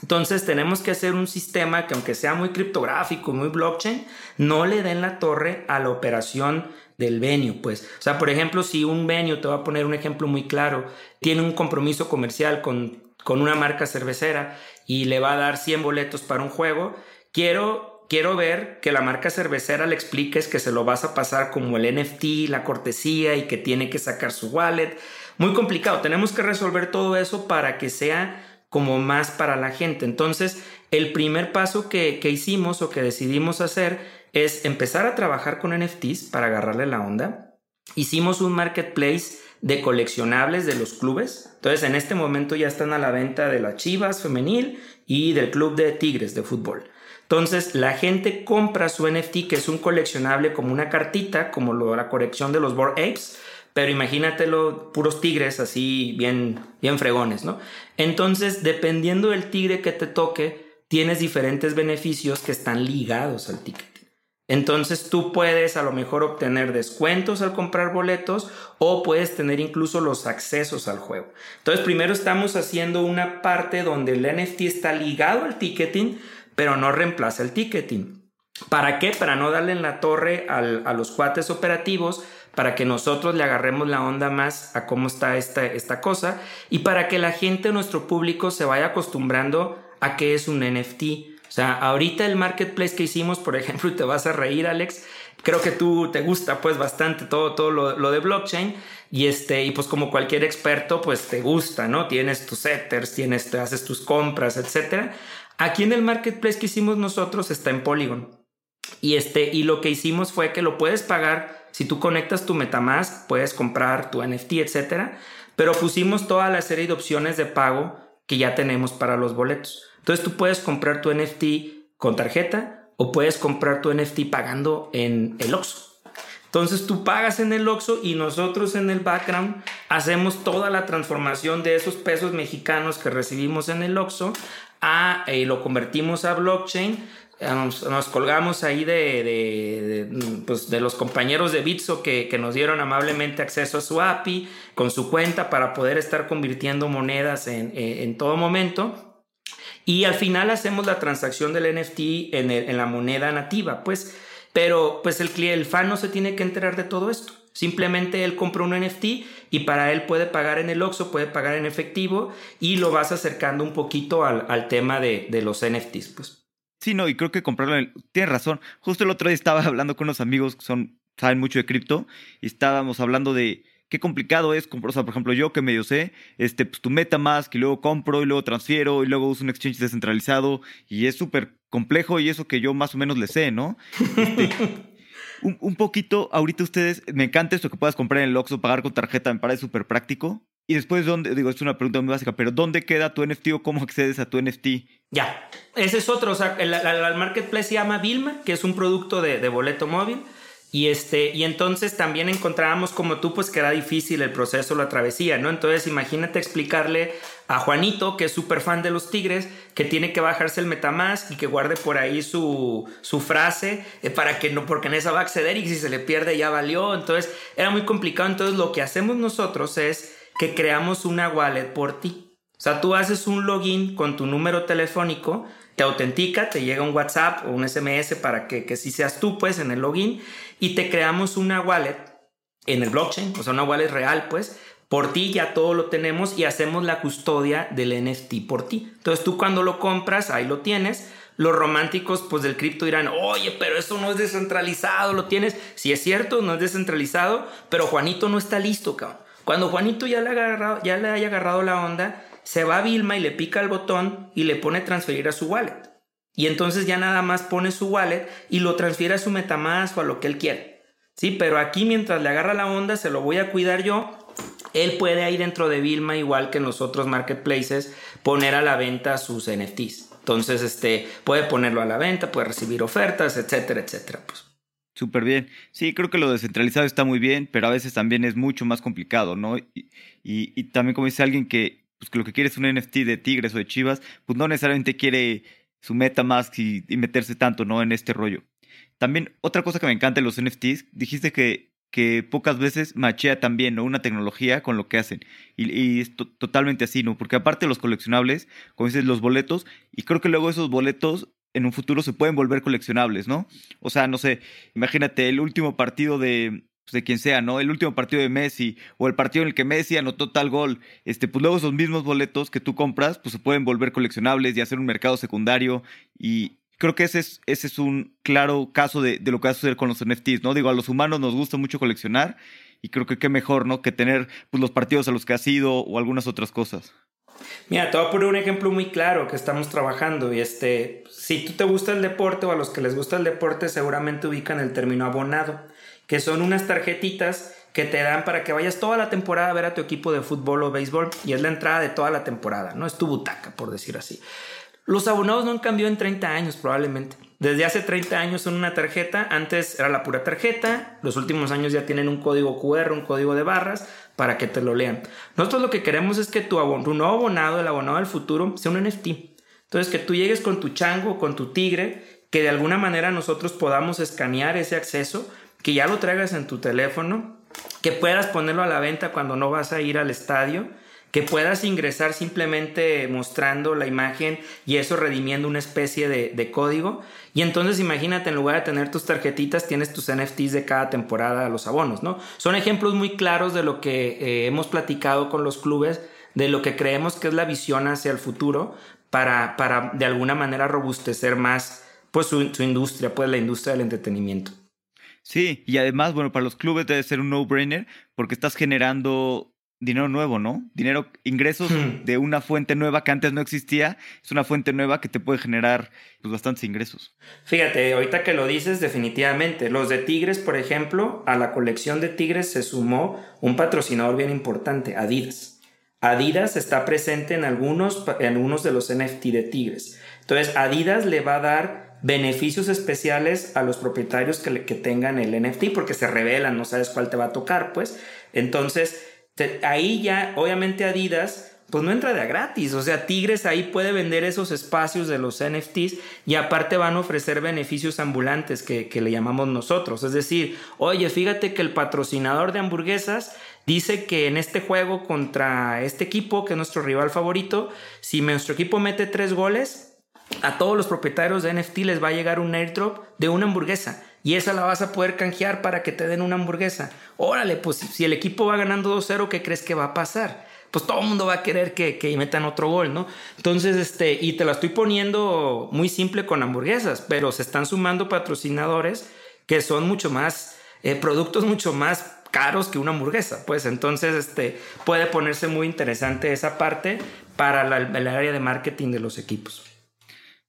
S1: Entonces tenemos que hacer un sistema que aunque sea muy criptográfico, muy blockchain, no le den la torre a la operación del venue, pues. O sea, por ejemplo, si un venue, te voy a poner un ejemplo muy claro, tiene un compromiso comercial con, con una marca cervecera y le va a dar 100 boletos para un juego, quiero, quiero ver que la marca cervecera le expliques que se lo vas a pasar como el NFT, la cortesía y que tiene que sacar su wallet. Muy complicado, tenemos que resolver todo eso para que sea como más para la gente. Entonces, el primer paso que, que hicimos o que decidimos hacer es empezar a trabajar con NFTs para agarrarle la onda. Hicimos un marketplace de coleccionables de los clubes. Entonces, en este momento ya están a la venta de la Chivas femenil y del club de Tigres de fútbol. Entonces, la gente compra su NFT, que es un coleccionable como una cartita, como lo, la colección de los Bored Apes, pero imagínatelo, puros tigres así bien, bien fregones, ¿no? Entonces, dependiendo del tigre que te toque, tienes diferentes beneficios que están ligados al ticket. Entonces tú puedes a lo mejor obtener descuentos al comprar boletos o puedes tener incluso los accesos al juego. Entonces primero estamos haciendo una parte donde el NFT está ligado al ticketing, pero no reemplaza el ticketing. ¿Para qué? Para no darle en la torre a los cuates operativos, para que nosotros le agarremos la onda más a cómo está esta, cosa y para que la gente, nuestro público, se vaya acostumbrando a qué es un NFT o sea, ahorita el marketplace que hicimos, por ejemplo, y te vas a reír, Alex, creo que tú te gusta pues bastante todo, todo lo, de blockchain y este, y pues como cualquier experto, pues te gusta, ¿no? Tienes tus setters, tienes, te haces tus compras, etcétera. Aquí en el marketplace que hicimos nosotros está en Polygon. Y este, y lo que hicimos fue que lo puedes pagar si tú conectas tu MetaMask, puedes comprar tu NFT, etcétera. Pero pusimos toda la serie de opciones de pago que ya tenemos para los boletos. Entonces tú puedes comprar tu NFT con tarjeta o puedes comprar tu NFT pagando en el Oxxo. Entonces tú pagas en el Oxxo y nosotros en el background hacemos toda la transformación de esos pesos mexicanos que recibimos en el Oxxo a, eh, lo convertimos a blockchain. Nos, colgamos ahí de, pues, de, los compañeros de Bitso que, que, nos dieron amablemente acceso a su API con su cuenta para poder estar convirtiendo monedas en, en todo momento. Y al final hacemos la transacción del NFT en, la moneda nativa, pues, pero pues el, fan no se tiene que enterar de todo esto. Simplemente él compra un NFT y para él puede pagar en el Oxxo, puede pagar en efectivo y lo vas acercando un poquito al, tema de, los NFTs, pues.
S2: Sí, no, y creo que comprarlo, en tienes razón. Justo el otro día estaba hablando con unos amigos que son, saben mucho de cripto y estábamos hablando de qué complicado es, o sea, por ejemplo, yo que medio sé, este, pues tu MetaMask y luego compro y luego transfiero y luego uso un exchange descentralizado y es súper complejo y eso que yo más o menos le sé, ¿no? Este, un, poquito, ahorita ustedes, me encanta esto que puedas comprar en el Oxxo, pagar con tarjeta, me parece súper práctico. Y después, ¿dónde? Digo, es una pregunta muy básica, pero ¿dónde queda tu NFT o cómo accedes a tu NFT?
S1: Ya, ese es otro. O sea, el, marketplace se llama Vilma, que es un producto de, de boleto móvil. Y, este, y entonces también encontrábamos como tú, pues que era difícil el proceso, la travesía, ¿no? Entonces imagínate explicarle a Juanito, que es súper fan de los Tigres, que tiene que bajarse el Metamask y que guarde por ahí su, su frase eh, para que no, porque en esa va a acceder y si se le pierde ya valió. Entonces era muy complicado. Entonces lo que hacemos nosotros es que creamos una wallet por ti. O sea, tú haces un login con tu número telefónico te autentica, te llega un WhatsApp o un SMS para que, que si seas tú, pues, en el login y te creamos una wallet en el blockchain, o sea, una wallet real, pues, por ti ya todo lo tenemos y hacemos la custodia del NFT por ti. Entonces tú cuando lo compras, ahí lo tienes. Los románticos pues del cripto dirán, oye, pero eso no es descentralizado, lo tienes. Si es cierto, no es descentralizado, pero Juanito no está listo, cabrón. Cuando Juanito ya le, ya le haya agarrado la onda, se va a Vilma y le pica el botón y le pone transferir a su wallet. Y entonces ya nada más pone su wallet y lo transfiere a su Metamask o a lo que él quiere. Sí, pero aquí mientras le agarra la onda, se lo voy a cuidar yo. Él puede ahí dentro de Vilma, igual que en los otros marketplaces, poner a la venta sus NFTs. Entonces, este, puede ponerlo a la venta, puede recibir ofertas, etcétera, etcétera. Pues.
S2: Súper bien. Sí, creo que lo descentralizado está muy bien, pero a veces también es mucho más complicado, ¿no? Y, y también como dice alguien que pues que lo que quiere es un NFT de Tigres o de Chivas, pues no necesariamente quiere su meta más y, meterse tanto, ¿no? En este rollo. También, otra cosa que me encanta de los NFTs, dijiste que, que pocas veces machea también, ¿no? Una tecnología con lo que hacen. Y, es totalmente así, ¿no? Porque aparte de los coleccionables, como dices, los boletos, y creo que luego esos boletos en un futuro se pueden volver coleccionables, ¿no? O sea, no sé, imagínate el último partido de, pues, de quien sea, ¿no? El último partido de Messi o el partido en el que Messi anotó tal gol, este, pues luego esos mismos boletos que tú compras, pues se pueden volver coleccionables y hacer un mercado secundario y creo que ese es, ese es un claro caso de, lo que va a suceder con los NFTs, ¿no? Digo, a los humanos nos gusta mucho coleccionar y creo que qué mejor, ¿no? Que tener pues, los partidos a los que has ido o algunas otras cosas.
S1: Mira, te voy a poner un ejemplo muy claro que estamos trabajando y este, si tú te gusta el deporte o a los que les gusta el deporte seguramente ubican el término abonado que son unas tarjetitas que te dan para que vayas toda la temporada a ver a tu equipo de fútbol o béisbol y es la entrada de toda la temporada, no es tu butaca, por decir así. Los abonados no han cambiado en 30 años probablemente. Desde hace 30 años son una tarjeta, antes era la pura tarjeta, los últimos años ya tienen un código QR, un código de barras para que te lo lean. Nosotros lo que queremos es que tu, tu nuevo abonado, el abonado del futuro, sea un NFT. Entonces que tú llegues con tu chango, con tu tigre, que de alguna manera nosotros podamos escanear ese acceso que ya lo traigas en tu teléfono, que puedas ponerlo a la venta cuando no vas a ir al estadio, que puedas ingresar simplemente mostrando la imagen y eso redimiendo una especie de, código. Y entonces imagínate, en lugar de tener tus tarjetitas, tienes tus NFTs de cada temporada, los abonos, ¿no? Son ejemplos muy claros de lo que eh, hemos platicado con los clubes, de lo que creemos que es la visión hacia el futuro para, para de alguna manera robustecer más pues su, su industria, pues la industria del entretenimiento.
S2: Sí, y además, bueno, para los clubes debe ser un no-brainer porque estás generando dinero nuevo, ¿no? Dinero, ingresos hmm. de una fuente nueva que antes no existía, es una fuente nueva que te puede generar pues, bastantes ingresos.
S1: Fíjate, ahorita que lo dices, definitivamente, los de Tigres, por ejemplo, a la colección de Tigres se sumó un patrocinador bien importante, Adidas. Adidas está presente en algunos, en algunos de los NFT de Tigres. Entonces, Adidas le va a dar beneficios especiales a los propietarios que, tengan el NFT porque se revelan, no sabes cuál te va a tocar, pues. Entonces, ahí ya, obviamente Adidas, pues no entra de gratis, o sea, Tigres ahí puede vender esos espacios de los NFTs y aparte van a ofrecer beneficios ambulantes que, que le llamamos nosotros. Es decir, oye, fíjate que el patrocinador de hamburguesas dice que en este juego contra este equipo, que es nuestro rival favorito, si nuestro equipo mete tres goles, a todos los propietarios de NFT les va a llegar un airdrop de una hamburguesa y esa la vas a poder canjear para que te den una hamburguesa. Órale, pues si el equipo va ganando 2-0, ¿qué crees que va a pasar? Pues todo el mundo va a querer que, que, metan otro gol, ¿no? Entonces, este, y te la estoy poniendo muy simple con hamburguesas, pero se están sumando patrocinadores que son mucho más, eh, productos mucho más caros que una hamburguesa, pues entonces este, puede ponerse muy interesante esa parte para el área de marketing de los equipos.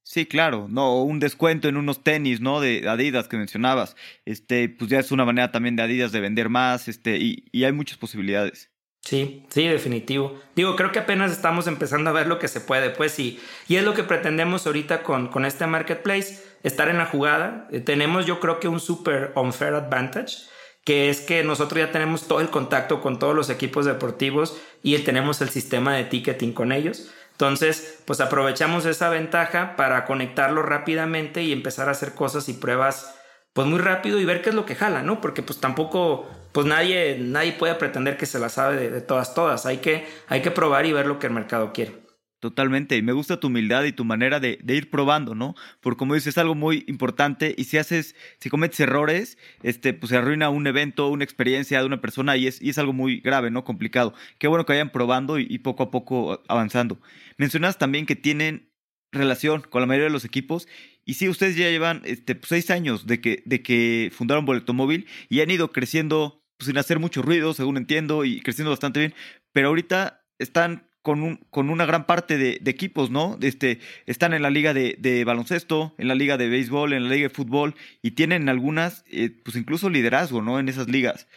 S2: Sí, claro, no, un descuento en unos tenis, ¿no? De Adidas que mencionabas, este, pues ya es una manera también de Adidas de vender más, este, y, y hay muchas posibilidades.
S1: Sí, sí, definitivo. Digo, creo que apenas estamos empezando a ver lo que se puede, pues sí. Y es lo que pretendemos ahorita con, con este marketplace, estar en la jugada. Eh, tenemos yo creo que un super unfair advantage, que es que nosotros ya tenemos todo el contacto con todos los equipos deportivos y tenemos el sistema de ticketing con ellos. Entonces, pues aprovechamos esa ventaja para conectarlo rápidamente y empezar a hacer cosas y pruebas pues muy rápido y ver qué es lo que jala, ¿no? Porque pues tampoco, pues nadie, nadie puede pretender que se la sabe de, todas, todas. Hay que, hay que probar y ver lo que el mercado quiere.
S2: Totalmente, y me gusta tu humildad y tu manera de, ir probando, ¿no? Porque como dices, es algo muy importante y si haces, si cometes errores, este, pues se arruina un evento, una experiencia de una persona y es, y es algo muy grave, ¿no? Complicado. Qué bueno que vayan probando y, poco a poco avanzando. Mencionas también que tienen relación con la mayoría de los equipos y sí, ustedes ya llevan este, pues, seis años de que, de que fundaron Boleto Móvil y han ido creciendo pues, sin hacer mucho ruido, según entiendo, y creciendo bastante bien. Pero ahorita están con, un, con una gran parte de, equipos, ¿no? Este, están en la liga de, baloncesto, en la liga de béisbol, en la liga de fútbol y tienen algunas, eh, pues incluso liderazgo, ¿no? En esas ligas.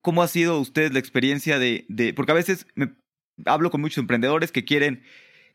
S2: ¿Cómo ha sido ustedes la experiencia de, de porque a veces me hablo con muchos emprendedores que quieren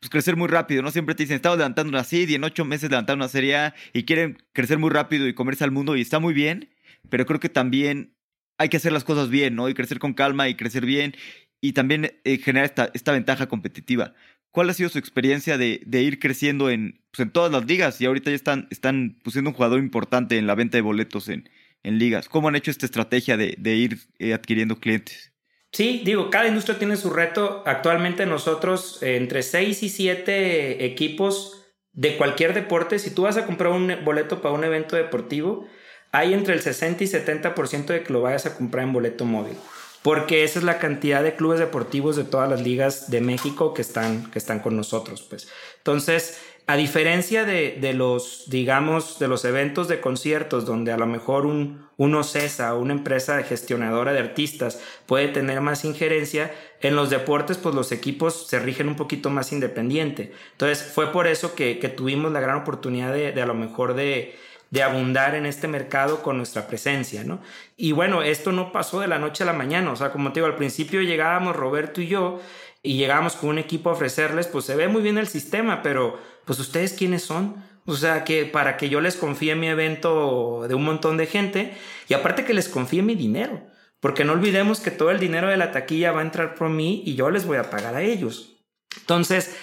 S2: pues, crecer muy rápido, ¿no? Siempre te dicen, estamos levantando una seed y en ocho meses levantaron una serie A y quieren crecer muy rápido y comerse al mundo y está muy bien, pero creo que también hay que hacer las cosas bien, ¿no? Y crecer con calma y crecer bien y también eh, generar esta, esta ventaja competitiva. ¿Cuál ha sido su experiencia de, de ir creciendo en, pues, en todas las ligas? Y ahorita ya están, están siendo un jugador importante en la venta de boletos en, en ligas. ¿Cómo han hecho esta estrategia de, de ir eh, adquiriendo clientes?
S1: Sí, digo, cada industria tiene su reto. Actualmente nosotros, entre 6 y 7 equipos de cualquier deporte, si tú vas a comprar un boleto para un evento deportivo, hay entre el 60 y 70% de que lo vayas a comprar en boleto móvil. Porque esa es la cantidad de clubes deportivos de todas las ligas de México que están, que están con nosotros. Pues. Entonces, a diferencia de, de, los, digamos, de los eventos de conciertos donde a lo mejor un, un OCESA una empresa gestionadora de artistas puede tener más injerencia, en los deportes pues los equipos se rigen un poquito más independiente. Entonces fue por eso que, que tuvimos la gran oportunidad de, de a lo mejor de, de abundar en este mercado con nuestra presencia, ¿no? Y bueno, esto no pasó de la noche a la mañana, o sea, como te digo, al principio llegábamos Roberto y yo y llegábamos con un equipo a ofrecerles, pues se ve muy bien el sistema, pero pues ustedes quiénes son. O sea, que para que yo les confíe mi evento de un montón de gente y aparte que les confíe mi dinero. Porque no olvidemos que todo el dinero de la taquilla va a entrar por mí y yo les voy a pagar a ellos. Entonces,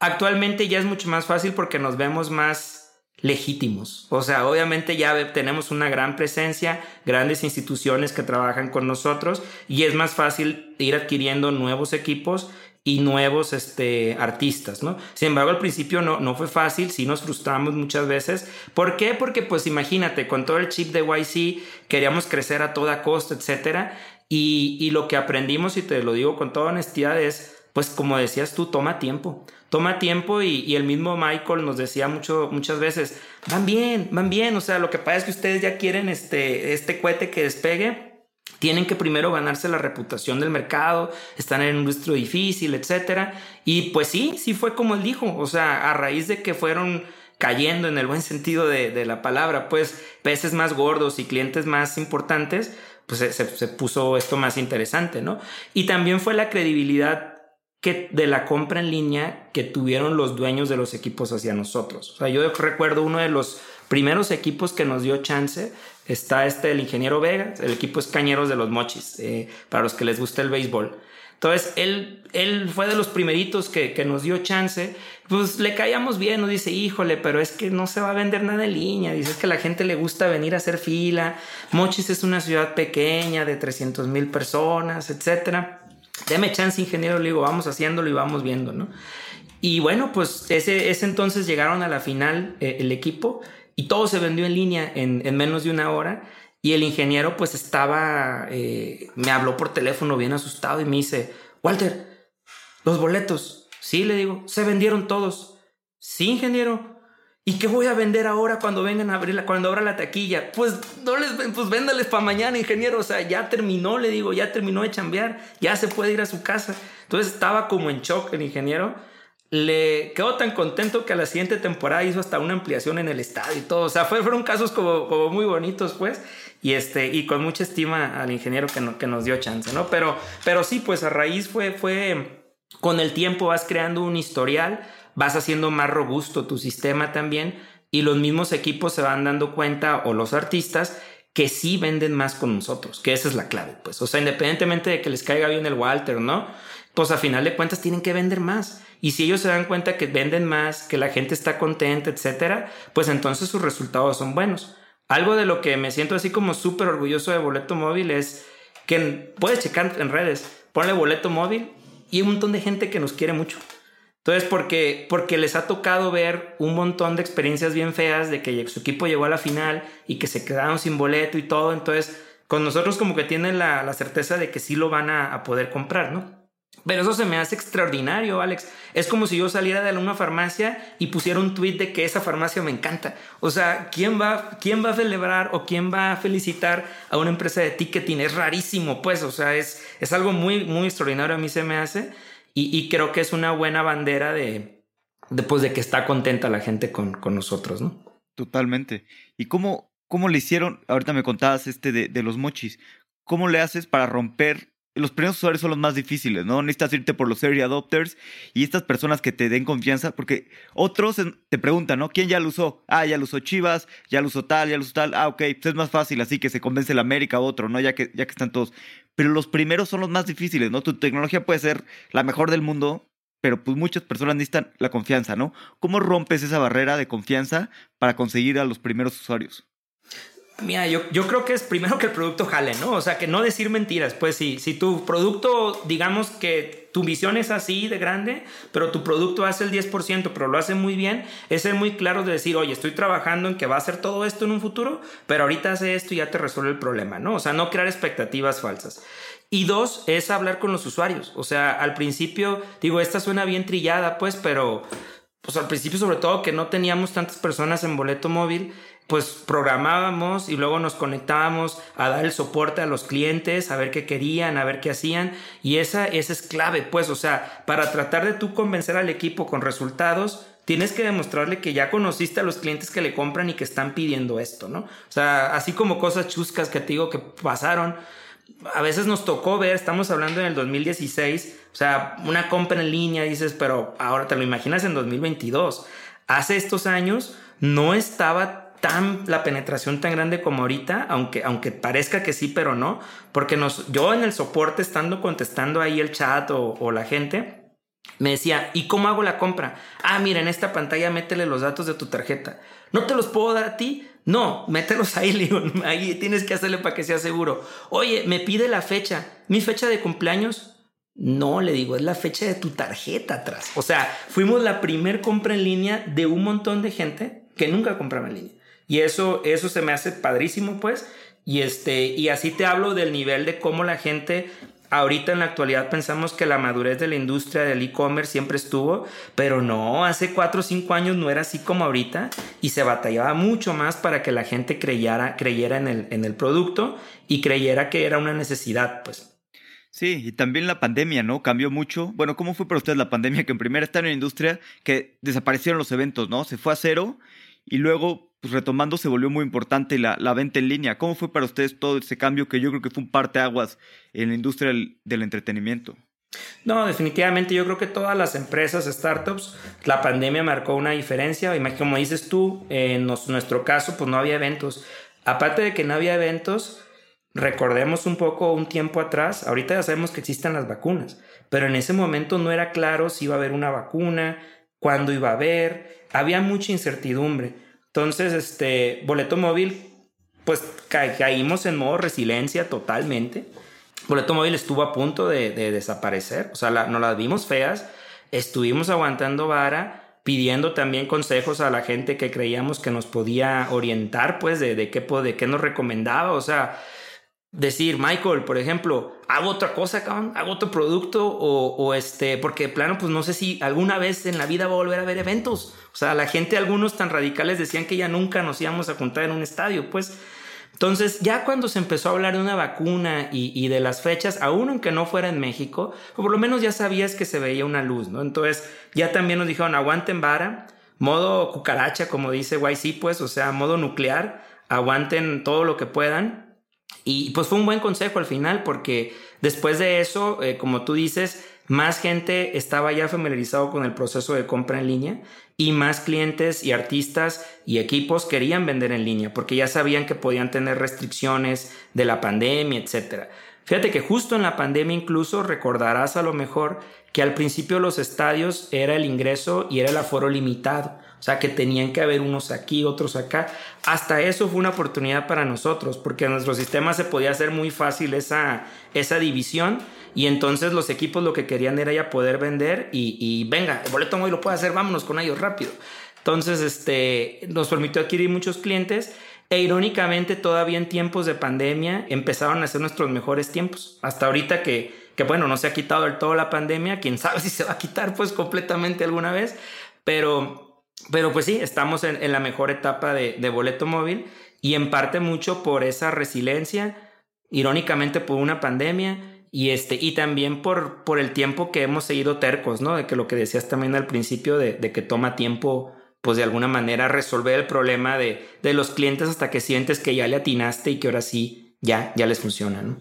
S1: actualmente ya es mucho más fácil porque nos vemos más legítimos. O sea, obviamente ya tenemos una gran presencia, grandes instituciones que trabajan con nosotros y es más fácil ir adquiriendo nuevos equipos y nuevos este, artistas, ¿no? Sin embargo, al principio no, no fue fácil, sí nos frustramos muchas veces. ¿Por qué? Porque pues imagínate, con todo el chip de YC queríamos crecer a toda costa, etcétera, y, y lo que aprendimos, y te lo digo con toda honestidad, es, pues como decías tú, toma tiempo. Toma tiempo y, el mismo Michael nos decía mucho, muchas veces, van bien, van bien, o sea, lo que pasa es que ustedes ya quieren este, este cohete que despegue, tienen que primero ganarse la reputación del mercado, están en un industria difícil, etc. Y pues sí, sí fue como él dijo, o sea, a raíz de que fueron cayendo en el buen sentido de, la palabra, pues peces más gordos y clientes más importantes, pues se, puso esto más interesante, ¿no? Y también fue la credibilidad que de la compra en línea que tuvieron los dueños de los equipos hacia nosotros. O sea, yo recuerdo uno de los primeros equipos que nos dio chance está este el ingeniero Vega, el equipo es Cañeros de los Mochis, eh, para los que les gusta el béisbol. Entonces, él, él fue de los primeritos que, que, nos dio chance. Pues le caíamos bien, nos dice, híjole, pero es que no se va a vender nada en línea. Dice que a la gente le gusta venir a hacer fila. Mochis es una ciudad pequeña de 300 mil personas, etcétera. Deme chance, ingeniero. Le digo, vamos haciéndolo y vamos viendo, ¿no? Y bueno, pues ese, ese entonces llegaron a la final eh, el equipo y todo se vendió en línea en, menos de una hora. Y el ingeniero pues estaba, eh, me habló por teléfono bien asustado y me dice, Walter, los boletos. Sí, le digo, se vendieron todos. Sí, ingeniero. ¿Y qué voy a vender ahora cuando vengan a abrir cuando abra la taquilla? Pues no les, pues véndales para mañana, ingeniero. O sea, ya terminó, le digo, ya terminó de chambear, ya se puede ir a su casa. Entonces estaba como en shock el ingeniero. Le quedó tan contento que a la siguiente temporada hizo hasta una ampliación en el estadio y todo. O sea, fueron casos como, como muy bonitos, pues. Y, este, y con mucha estima al ingeniero que, que nos dio chance, ¿no? Pero, pero sí, pues a raíz fue, fue, con el tiempo vas creando un historial vas haciendo más robusto tu sistema también y los mismos equipos se van dando cuenta o los artistas que sí venden más con nosotros, que esa es la clave, pues, o sea, independientemente de que les caiga bien el Walter, ¿no? Pues a final de cuentas tienen que vender más. Y si ellos se dan cuenta que venden más, que la gente está contenta, etcétera, pues entonces sus resultados son buenos. Algo de lo que me siento así como súper orgulloso de Boleto Móvil es que puedes checar en redes, ponle Boleto Móvil y un montón de gente que nos quiere mucho. Entonces, porque, porque les ha tocado ver un montón de experiencias bien feas de que su equipo llegó a la final y que se quedaron sin boleto y todo. Entonces, con nosotros como que tienen la, certeza de que sí lo van a, poder comprar, ¿no? Pero eso se me hace extraordinario, Alex. Es como si yo saliera de una farmacia y pusiera un tweet de que esa farmacia me encanta. O sea, ¿quién va, quién va a celebrar o quién va a felicitar a una empresa de ticketing? Es rarísimo, pues. O sea, es, es algo muy, muy extraordinario. A mí se me hace. Y, creo que es una buena bandera de, después de que está contenta la gente con, con nosotros, ¿no?
S2: Totalmente. ¿Y cómo, cómo le hicieron? Ahorita me contabas este de, de los mochis. ¿Cómo le haces para romper los primeros usuarios son los más difíciles, ¿no? Necesitas irte por los early adopters y estas personas que te den confianza, porque otros te preguntan, ¿no? ¿Quién ya lo usó? Ah, ya lo usó Chivas, ya lo usó tal, ya lo usó tal. Ah, ok, pues es más fácil, así que se convence el América u otro, ¿no? Ya que, ya que están todos. Pero los primeros son los más difíciles, ¿no? Tu tecnología puede ser la mejor del mundo, pero pues muchas personas necesitan la confianza, ¿no? ¿Cómo rompes esa barrera de confianza para conseguir a los primeros usuarios?
S1: Mira, yo, yo creo que es primero que el producto jale, ¿no? O sea, que no decir mentiras. Pues sí, si tu producto, digamos que tu visión es así de grande, pero tu producto hace el 10%, pero lo hace muy bien, es ser muy claro de decir, oye, estoy trabajando en que va a hacer todo esto en un futuro, pero ahorita hace esto y ya te resuelve el problema, ¿no? O sea, no crear expectativas falsas. Y dos, es hablar con los usuarios. O sea, al principio, digo, esta suena bien trillada, pues, pero pues al principio sobre todo que no teníamos tantas personas en boleto móvil, pues programábamos y luego nos conectábamos a dar el soporte a los clientes, a ver qué querían, a ver qué hacían. Y esa, esa es clave, pues, o sea, para tratar de tú convencer al equipo con resultados, tienes que demostrarle que ya conociste a los clientes que le compran y que están pidiendo esto, ¿no? O sea, así como cosas chuscas que te digo que pasaron. A veces nos tocó ver, estamos hablando en el 2016, o sea, una compra en línea, dices, pero ahora te lo imaginas en 2022. Hace estos años no estaba tan la penetración tan grande como ahorita, aunque, aunque parezca que sí, pero no, porque nos, yo en el soporte estando contestando ahí el chat o, la gente, me decía, ¿y cómo hago la compra? Ah, mira, en esta pantalla métele los datos de tu tarjeta. ¿No te los puedo dar a ti? No, mételos ahí, ahí tienes que hacerle para que sea seguro. Oye, me pide la fecha, mi fecha de cumpleaños. No, le digo, es la fecha de tu tarjeta atrás. O sea, fuimos la primer compra en línea de un montón de gente que nunca compraba en línea. Y eso, eso se me hace padrísimo, pues. Y, este, y así te hablo del nivel de cómo la gente Ahorita en la actualidad pensamos que la madurez de la industria del e-commerce siempre estuvo, pero no, hace cuatro o cinco años no era así como ahorita y se batallaba mucho más para que la gente creyera, creyera en, el, en el producto y creyera que era una necesidad, pues.
S2: Sí, y también la pandemia, ¿no? Cambió mucho. Bueno, ¿cómo fue para ustedes la pandemia? Que en primera está en la industria que desaparecieron los eventos, ¿no? Se fue a cero y luego pues retomando, se volvió muy importante la, la, venta en línea. ¿Cómo fue para ustedes todo ese cambio que yo creo que fue un parteaguas en la industria del, entretenimiento?
S1: No, definitivamente yo creo que todas las empresas, startups, la pandemia marcó una diferencia. Como dices tú, en nuestro caso, pues no había eventos. Aparte de que no había eventos, recordemos un poco un tiempo atrás, ahorita ya sabemos que existen las vacunas, pero en ese momento no era claro si iba a haber una vacuna, cuándo iba a haber, había mucha incertidumbre. Entonces, este, boleto móvil, pues caímos en modo resiliencia totalmente. Boleto móvil estuvo a punto de, desaparecer, o sea, la, nos las vimos feas, estuvimos aguantando vara, pidiendo también consejos a la gente que creíamos que nos podía orientar, pues, de, de, qué, de qué nos recomendaba, o sea, decir, Michael, por ejemplo, hago otra cosa, cabrón, hago otro producto o, este, porque plano, pues no sé si alguna vez en la vida va a volver a ver eventos. O sea, la gente, algunos tan radicales decían que ya nunca nos íbamos a juntar en un estadio, pues. Entonces, ya cuando se empezó a hablar de una vacuna y, de las fechas, aún aunque no fuera en México, por lo menos ya sabías que se veía una luz, ¿no? Entonces, ya también nos dijeron, aguanten vara, modo cucaracha, como dice YC, pues, o sea, modo nuclear, aguanten todo lo que puedan y pues fue un buen consejo al final porque después de eso, eh, como tú dices, más gente estaba ya familiarizado con el proceso de compra en línea y más clientes y artistas y equipos querían vender en línea porque ya sabían que podían tener restricciones de la pandemia, etc. Fíjate que justo en la pandemia incluso recordarás a lo mejor que al principio los estadios era el ingreso y era el aforo limitado. O sea, que tenían que haber unos aquí, otros acá. Hasta eso fue una oportunidad para nosotros, porque en nuestro sistema se podía hacer muy fácil esa, esa división. Y entonces los equipos lo que querían era ya poder vender y, venga, el boleto móvil lo puede hacer, vámonos con ellos rápido. Entonces, este, nos permitió adquirir muchos clientes e irónicamente todavía en tiempos de pandemia empezaron a ser nuestros mejores tiempos. Hasta ahorita que, que bueno, no se ha quitado del todo la pandemia, quién sabe si se va a quitar pues completamente alguna vez, pero pero pues sí, estamos en, la mejor etapa de, boleto móvil y en parte mucho por esa resiliencia, irónicamente por una pandemia y este y también por, por el tiempo que hemos seguido tercos, ¿no? De que lo que decías también al principio de, que toma tiempo pues de alguna manera resolver el problema de, de, los clientes hasta que sientes que ya le atinaste y que ahora sí ya, ya les funciona, ¿no?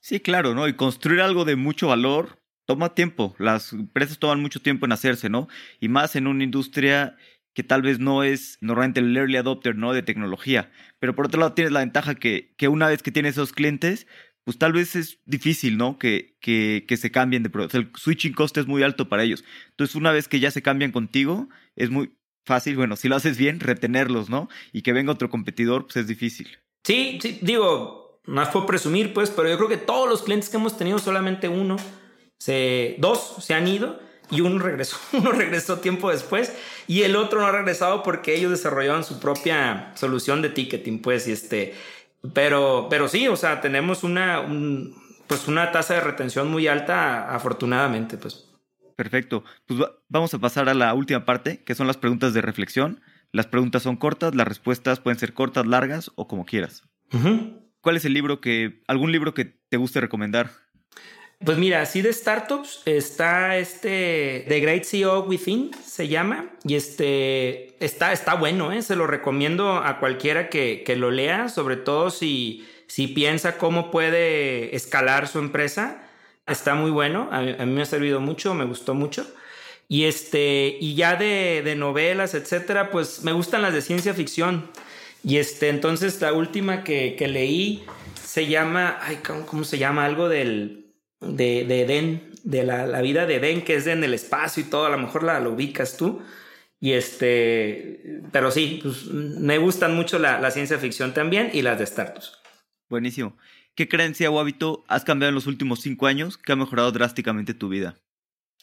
S2: Sí, claro, ¿no? Y construir algo de mucho valor toma tiempo. Las empresas toman mucho tiempo en hacerse, ¿no? Y más en una industria que tal vez no es normalmente el early adopter, ¿no? De tecnología. Pero por otro lado tienes la ventaja que, que una vez que tienes esos clientes, pues tal vez es difícil, ¿no? Que, que, que se cambien de producto. el switching cost es muy alto para ellos. Entonces, una vez que ya se cambian contigo, es muy fácil, bueno, si lo haces bien, retenerlos, ¿no? Y que venga otro competidor, pues es difícil.
S1: Sí, sí, digo, más por presumir, pues, pero yo creo que todos los clientes que hemos tenido, solamente uno, se, dos se han ido y uno regresó, uno regresó tiempo después y el otro no ha regresado porque ellos desarrollaron su propia solución de ticketing, pues, y este, pero, pero sí, o sea, tenemos una, pues una tasa de retención muy alta, afortunadamente, pues.
S2: Perfecto. Pues vamos a pasar a la última parte, que son las preguntas de reflexión. Las preguntas son cortas, las respuestas pueden ser cortas, largas o como quieras. ¿Cuál es el libro que, algún libro que te guste recomendar?
S1: Pues mira, así de startups está este The Great CEO Within, se llama, y este está, está bueno, ¿eh? se lo recomiendo a cualquiera que, que lo lea, sobre todo si, si piensa cómo puede escalar su empresa. Está muy bueno, a, mí me ha servido mucho, me gustó mucho. Y este, y ya de, de novelas, etcétera, pues me gustan las de ciencia ficción. Y este, entonces la última que, que leí se llama, ay, ¿cómo se llama? Algo del de, de Edén, de la, la, vida de Edén, que es en el espacio y todo, a lo mejor la lo ubicas tú. Y este, pero sí, pues, me gustan mucho la, la, ciencia ficción también y las de startups.
S2: Buenísimo. ¿Qué creencia o hábito has cambiado en los últimos cinco años que ha mejorado drásticamente tu vida?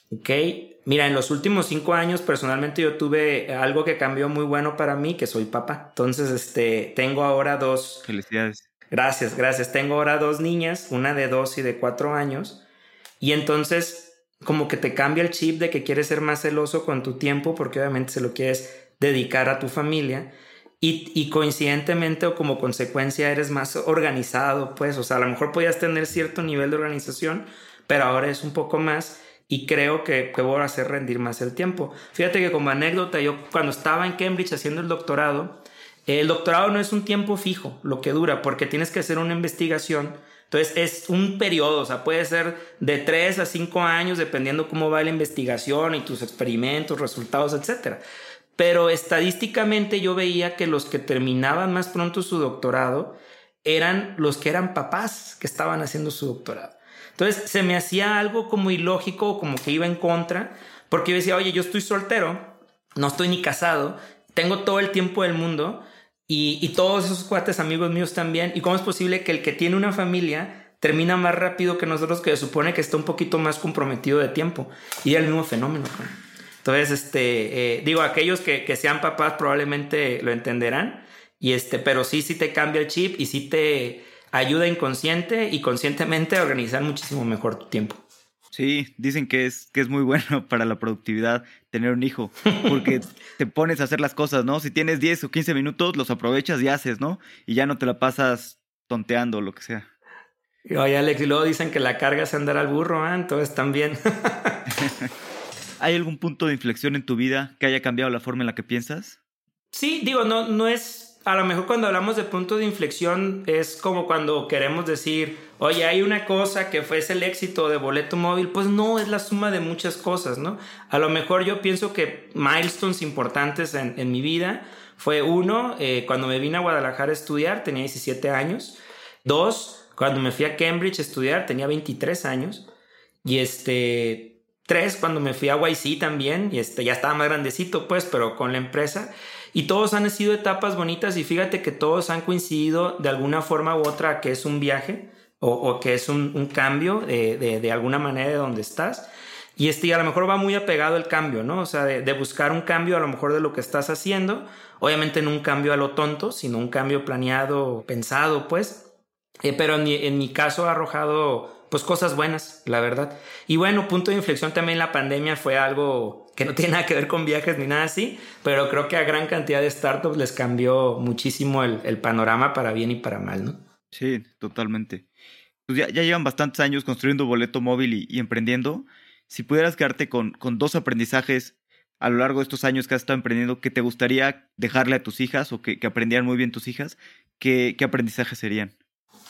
S1: Ok, mira, en los últimos cinco años personalmente yo tuve algo que cambió muy bueno para mí, que soy papá. Entonces, este, tengo ahora dos.
S2: Felicidades.
S1: Gracias, gracias. Tengo ahora dos niñas, una de dos y de cuatro años. Y entonces, como que te cambia el chip de que quieres ser más celoso con tu tiempo, porque obviamente se lo quieres dedicar a tu familia. Y, y, coincidentemente o como consecuencia eres más organizado, pues, o sea, a lo mejor podías tener cierto nivel de organización, pero ahora es un poco más y creo que, que voy a hacer rendir más el tiempo. Fíjate que como anécdota, yo cuando estaba en Cambridge haciendo el doctorado, el doctorado no es un tiempo fijo lo que dura porque tienes que hacer una investigación. Entonces es un periodo, o sea, puede ser de 3 a 5 años dependiendo cómo va la investigación y tus experimentos, resultados, etc. Pero estadísticamente yo veía que los que terminaban más pronto su doctorado eran los que eran papás que estaban haciendo su doctorado. Entonces se me hacía algo como ilógico, como que iba en contra, porque yo decía, oye, yo estoy soltero, no estoy ni casado, tengo todo el tiempo del mundo y, todos esos cuates amigos míos también. ¿Y cómo es posible que el que tiene una familia termina más rápido que nosotros que se supone que está un poquito más comprometido de tiempo? Y el mismo fenómeno. Entonces, este, eh, digo, aquellos que, que, sean papás probablemente lo entenderán. Y este, pero sí, sí te cambia el chip y sí te... ayuda inconsciente y conscientemente a organizar muchísimo mejor tu tiempo.
S2: Sí, dicen que es, que es muy bueno para la productividad tener un hijo, porque te pones a hacer las cosas, ¿no? Si tienes 10 o 15 minutos, los aprovechas y haces, ¿no? Y ya no te la pasas tonteando o lo que sea.
S1: Oye, Alex, y luego dicen que la carga es andar al burro, ¿eh? entonces también.
S2: ¿Hay algún punto de inflexión en tu vida que haya cambiado la forma en la que piensas?
S1: Sí, digo, no, no es a lo mejor cuando hablamos de punto de inflexión es como cuando queremos decir, oye, hay una cosa que fue el éxito de boleto móvil, pues no, es la suma de muchas cosas, ¿no? A lo mejor yo pienso que milestones importantes en, mi vida fue uno, eh, cuando me vine a Guadalajara a estudiar, tenía 17 años, dos, cuando me fui a Cambridge a estudiar, tenía 23 años, y este, tres, cuando me fui a YC también, y este, ya estaba más grandecito, pues, pero con la empresa. Y todos han sido etapas bonitas y fíjate que todos han coincidido de alguna forma u otra que es un viaje o, que es un, cambio de, alguna manera de donde estás. Y este, a lo mejor va muy apegado el cambio, ¿no? O sea, de, buscar un cambio a lo mejor de lo que estás haciendo. Obviamente no un cambio a lo tonto, sino un cambio planeado, pensado, pues. Eh, pero en mi, en mi caso ha arrojado pues cosas buenas, la verdad. Y bueno, punto de inflexión también la pandemia fue algo que no tiene nada que ver con viajes ni nada así, pero creo que a gran cantidad de startups les cambió muchísimo el, panorama para bien y para mal, ¿no?
S2: Sí, totalmente. Pues ya, llevan bastantes años construyendo boleto móvil y, emprendiendo. Si pudieras quedarte con, con, dos aprendizajes a lo largo de estos años que has estado emprendiendo que te gustaría dejarle a tus hijas o que, aprendieran muy bien tus hijas, ¿qué, qué aprendizajes serían?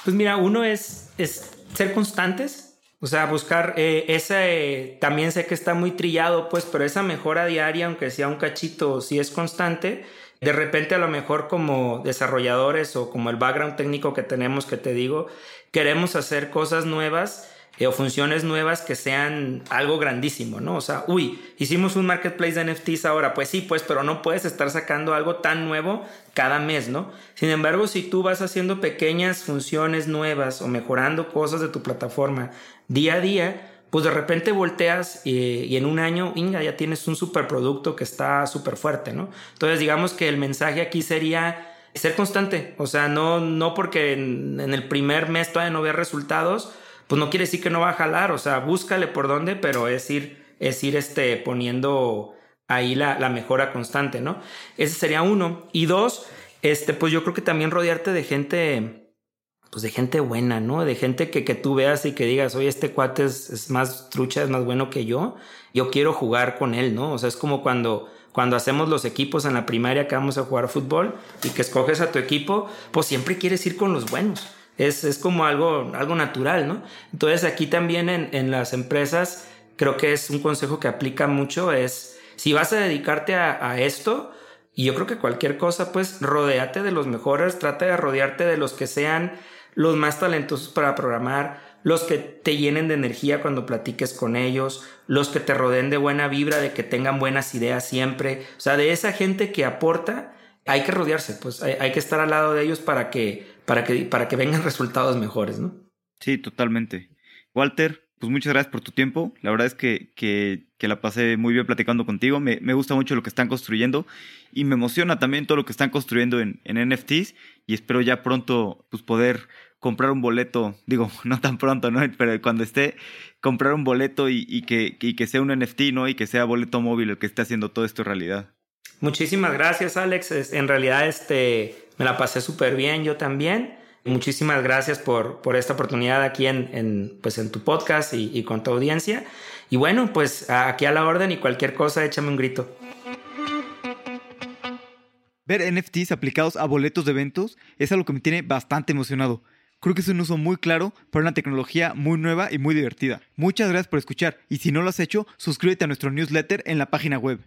S1: Pues mira, uno es, es ser constantes, o sea, buscar eh, ese, también sé que está muy trillado, pues, pero esa mejora diaria, aunque sea un cachito, si es constante, de repente a lo mejor como desarrolladores o como el background técnico que tenemos, que te digo, queremos hacer cosas nuevas eh, o funciones nuevas que sean algo grandísimo, ¿no? O sea, uy, hicimos un marketplace de NFTs ahora, pues sí, pues, pero no puedes estar sacando algo tan nuevo cada mes, ¿no? Sin embargo, si tú vas haciendo pequeñas funciones nuevas o mejorando cosas de tu plataforma día a día, pues de repente volteas y, en un año, Inga, ya tienes un superproducto que está súper fuerte, ¿no? Entonces, digamos que el mensaje aquí sería ser constante, o sea, no, no porque en, el primer mes todavía no veas resultados, pues no quiere decir que no va a jalar, o sea, búscale por dónde, pero es ir, es ir este, poniendo ahí la, la mejora constante, ¿no? Ese sería uno. Y dos, este, pues yo creo que también rodearte de gente, pues de gente buena, ¿no? De gente que, que tú veas y que digas, oye, este cuate es, es, más trucha, es más bueno que yo, yo quiero jugar con él, ¿no? O sea, es como cuando, cuando hacemos los equipos en la primaria que vamos a jugar fútbol y que escoges a tu equipo, pues siempre quieres ir con los buenos. Es, es como algo, algo natural, ¿no? Entonces aquí también en, en las empresas creo que es un consejo que aplica mucho, es si vas a dedicarte a, a esto, y yo creo que cualquier cosa, pues rodéate de los mejores, trata de rodearte de los que sean los más talentosos para programar, los que te llenen de energía cuando platiques con ellos, los que te rodeen de buena vibra, de que tengan buenas ideas siempre, o sea, de esa gente que aporta, hay que rodearse, pues hay, hay que estar al lado de ellos para que para que, para que vengan resultados mejores, ¿no?
S2: Sí, totalmente. Walter, pues muchas gracias por tu tiempo. La verdad es que, que, que la pasé muy bien platicando contigo. Me, me, gusta mucho lo que están construyendo y me emociona también todo lo que están construyendo en, en NFTs y espero ya pronto pues, poder comprar un boleto, digo, no tan pronto, ¿no? Pero cuando esté, comprar un boleto y, y que, y que sea un NFT, ¿no? Y que sea boleto móvil el que esté haciendo todo esto realidad.
S1: Muchísimas gracias, Alex. En realidad, este, me la pasé súper bien yo también. Muchísimas gracias por, por esta oportunidad aquí en, en, pues en tu podcast y, y con tu audiencia. Y bueno, pues aquí a la orden y cualquier cosa, échame un grito.
S2: Ver NFTs aplicados a boletos de eventos es algo que me tiene bastante emocionado. Creo que es un uso muy claro para una tecnología muy nueva y muy divertida. Muchas gracias por escuchar y si no lo has hecho, suscríbete a nuestro newsletter en la página web.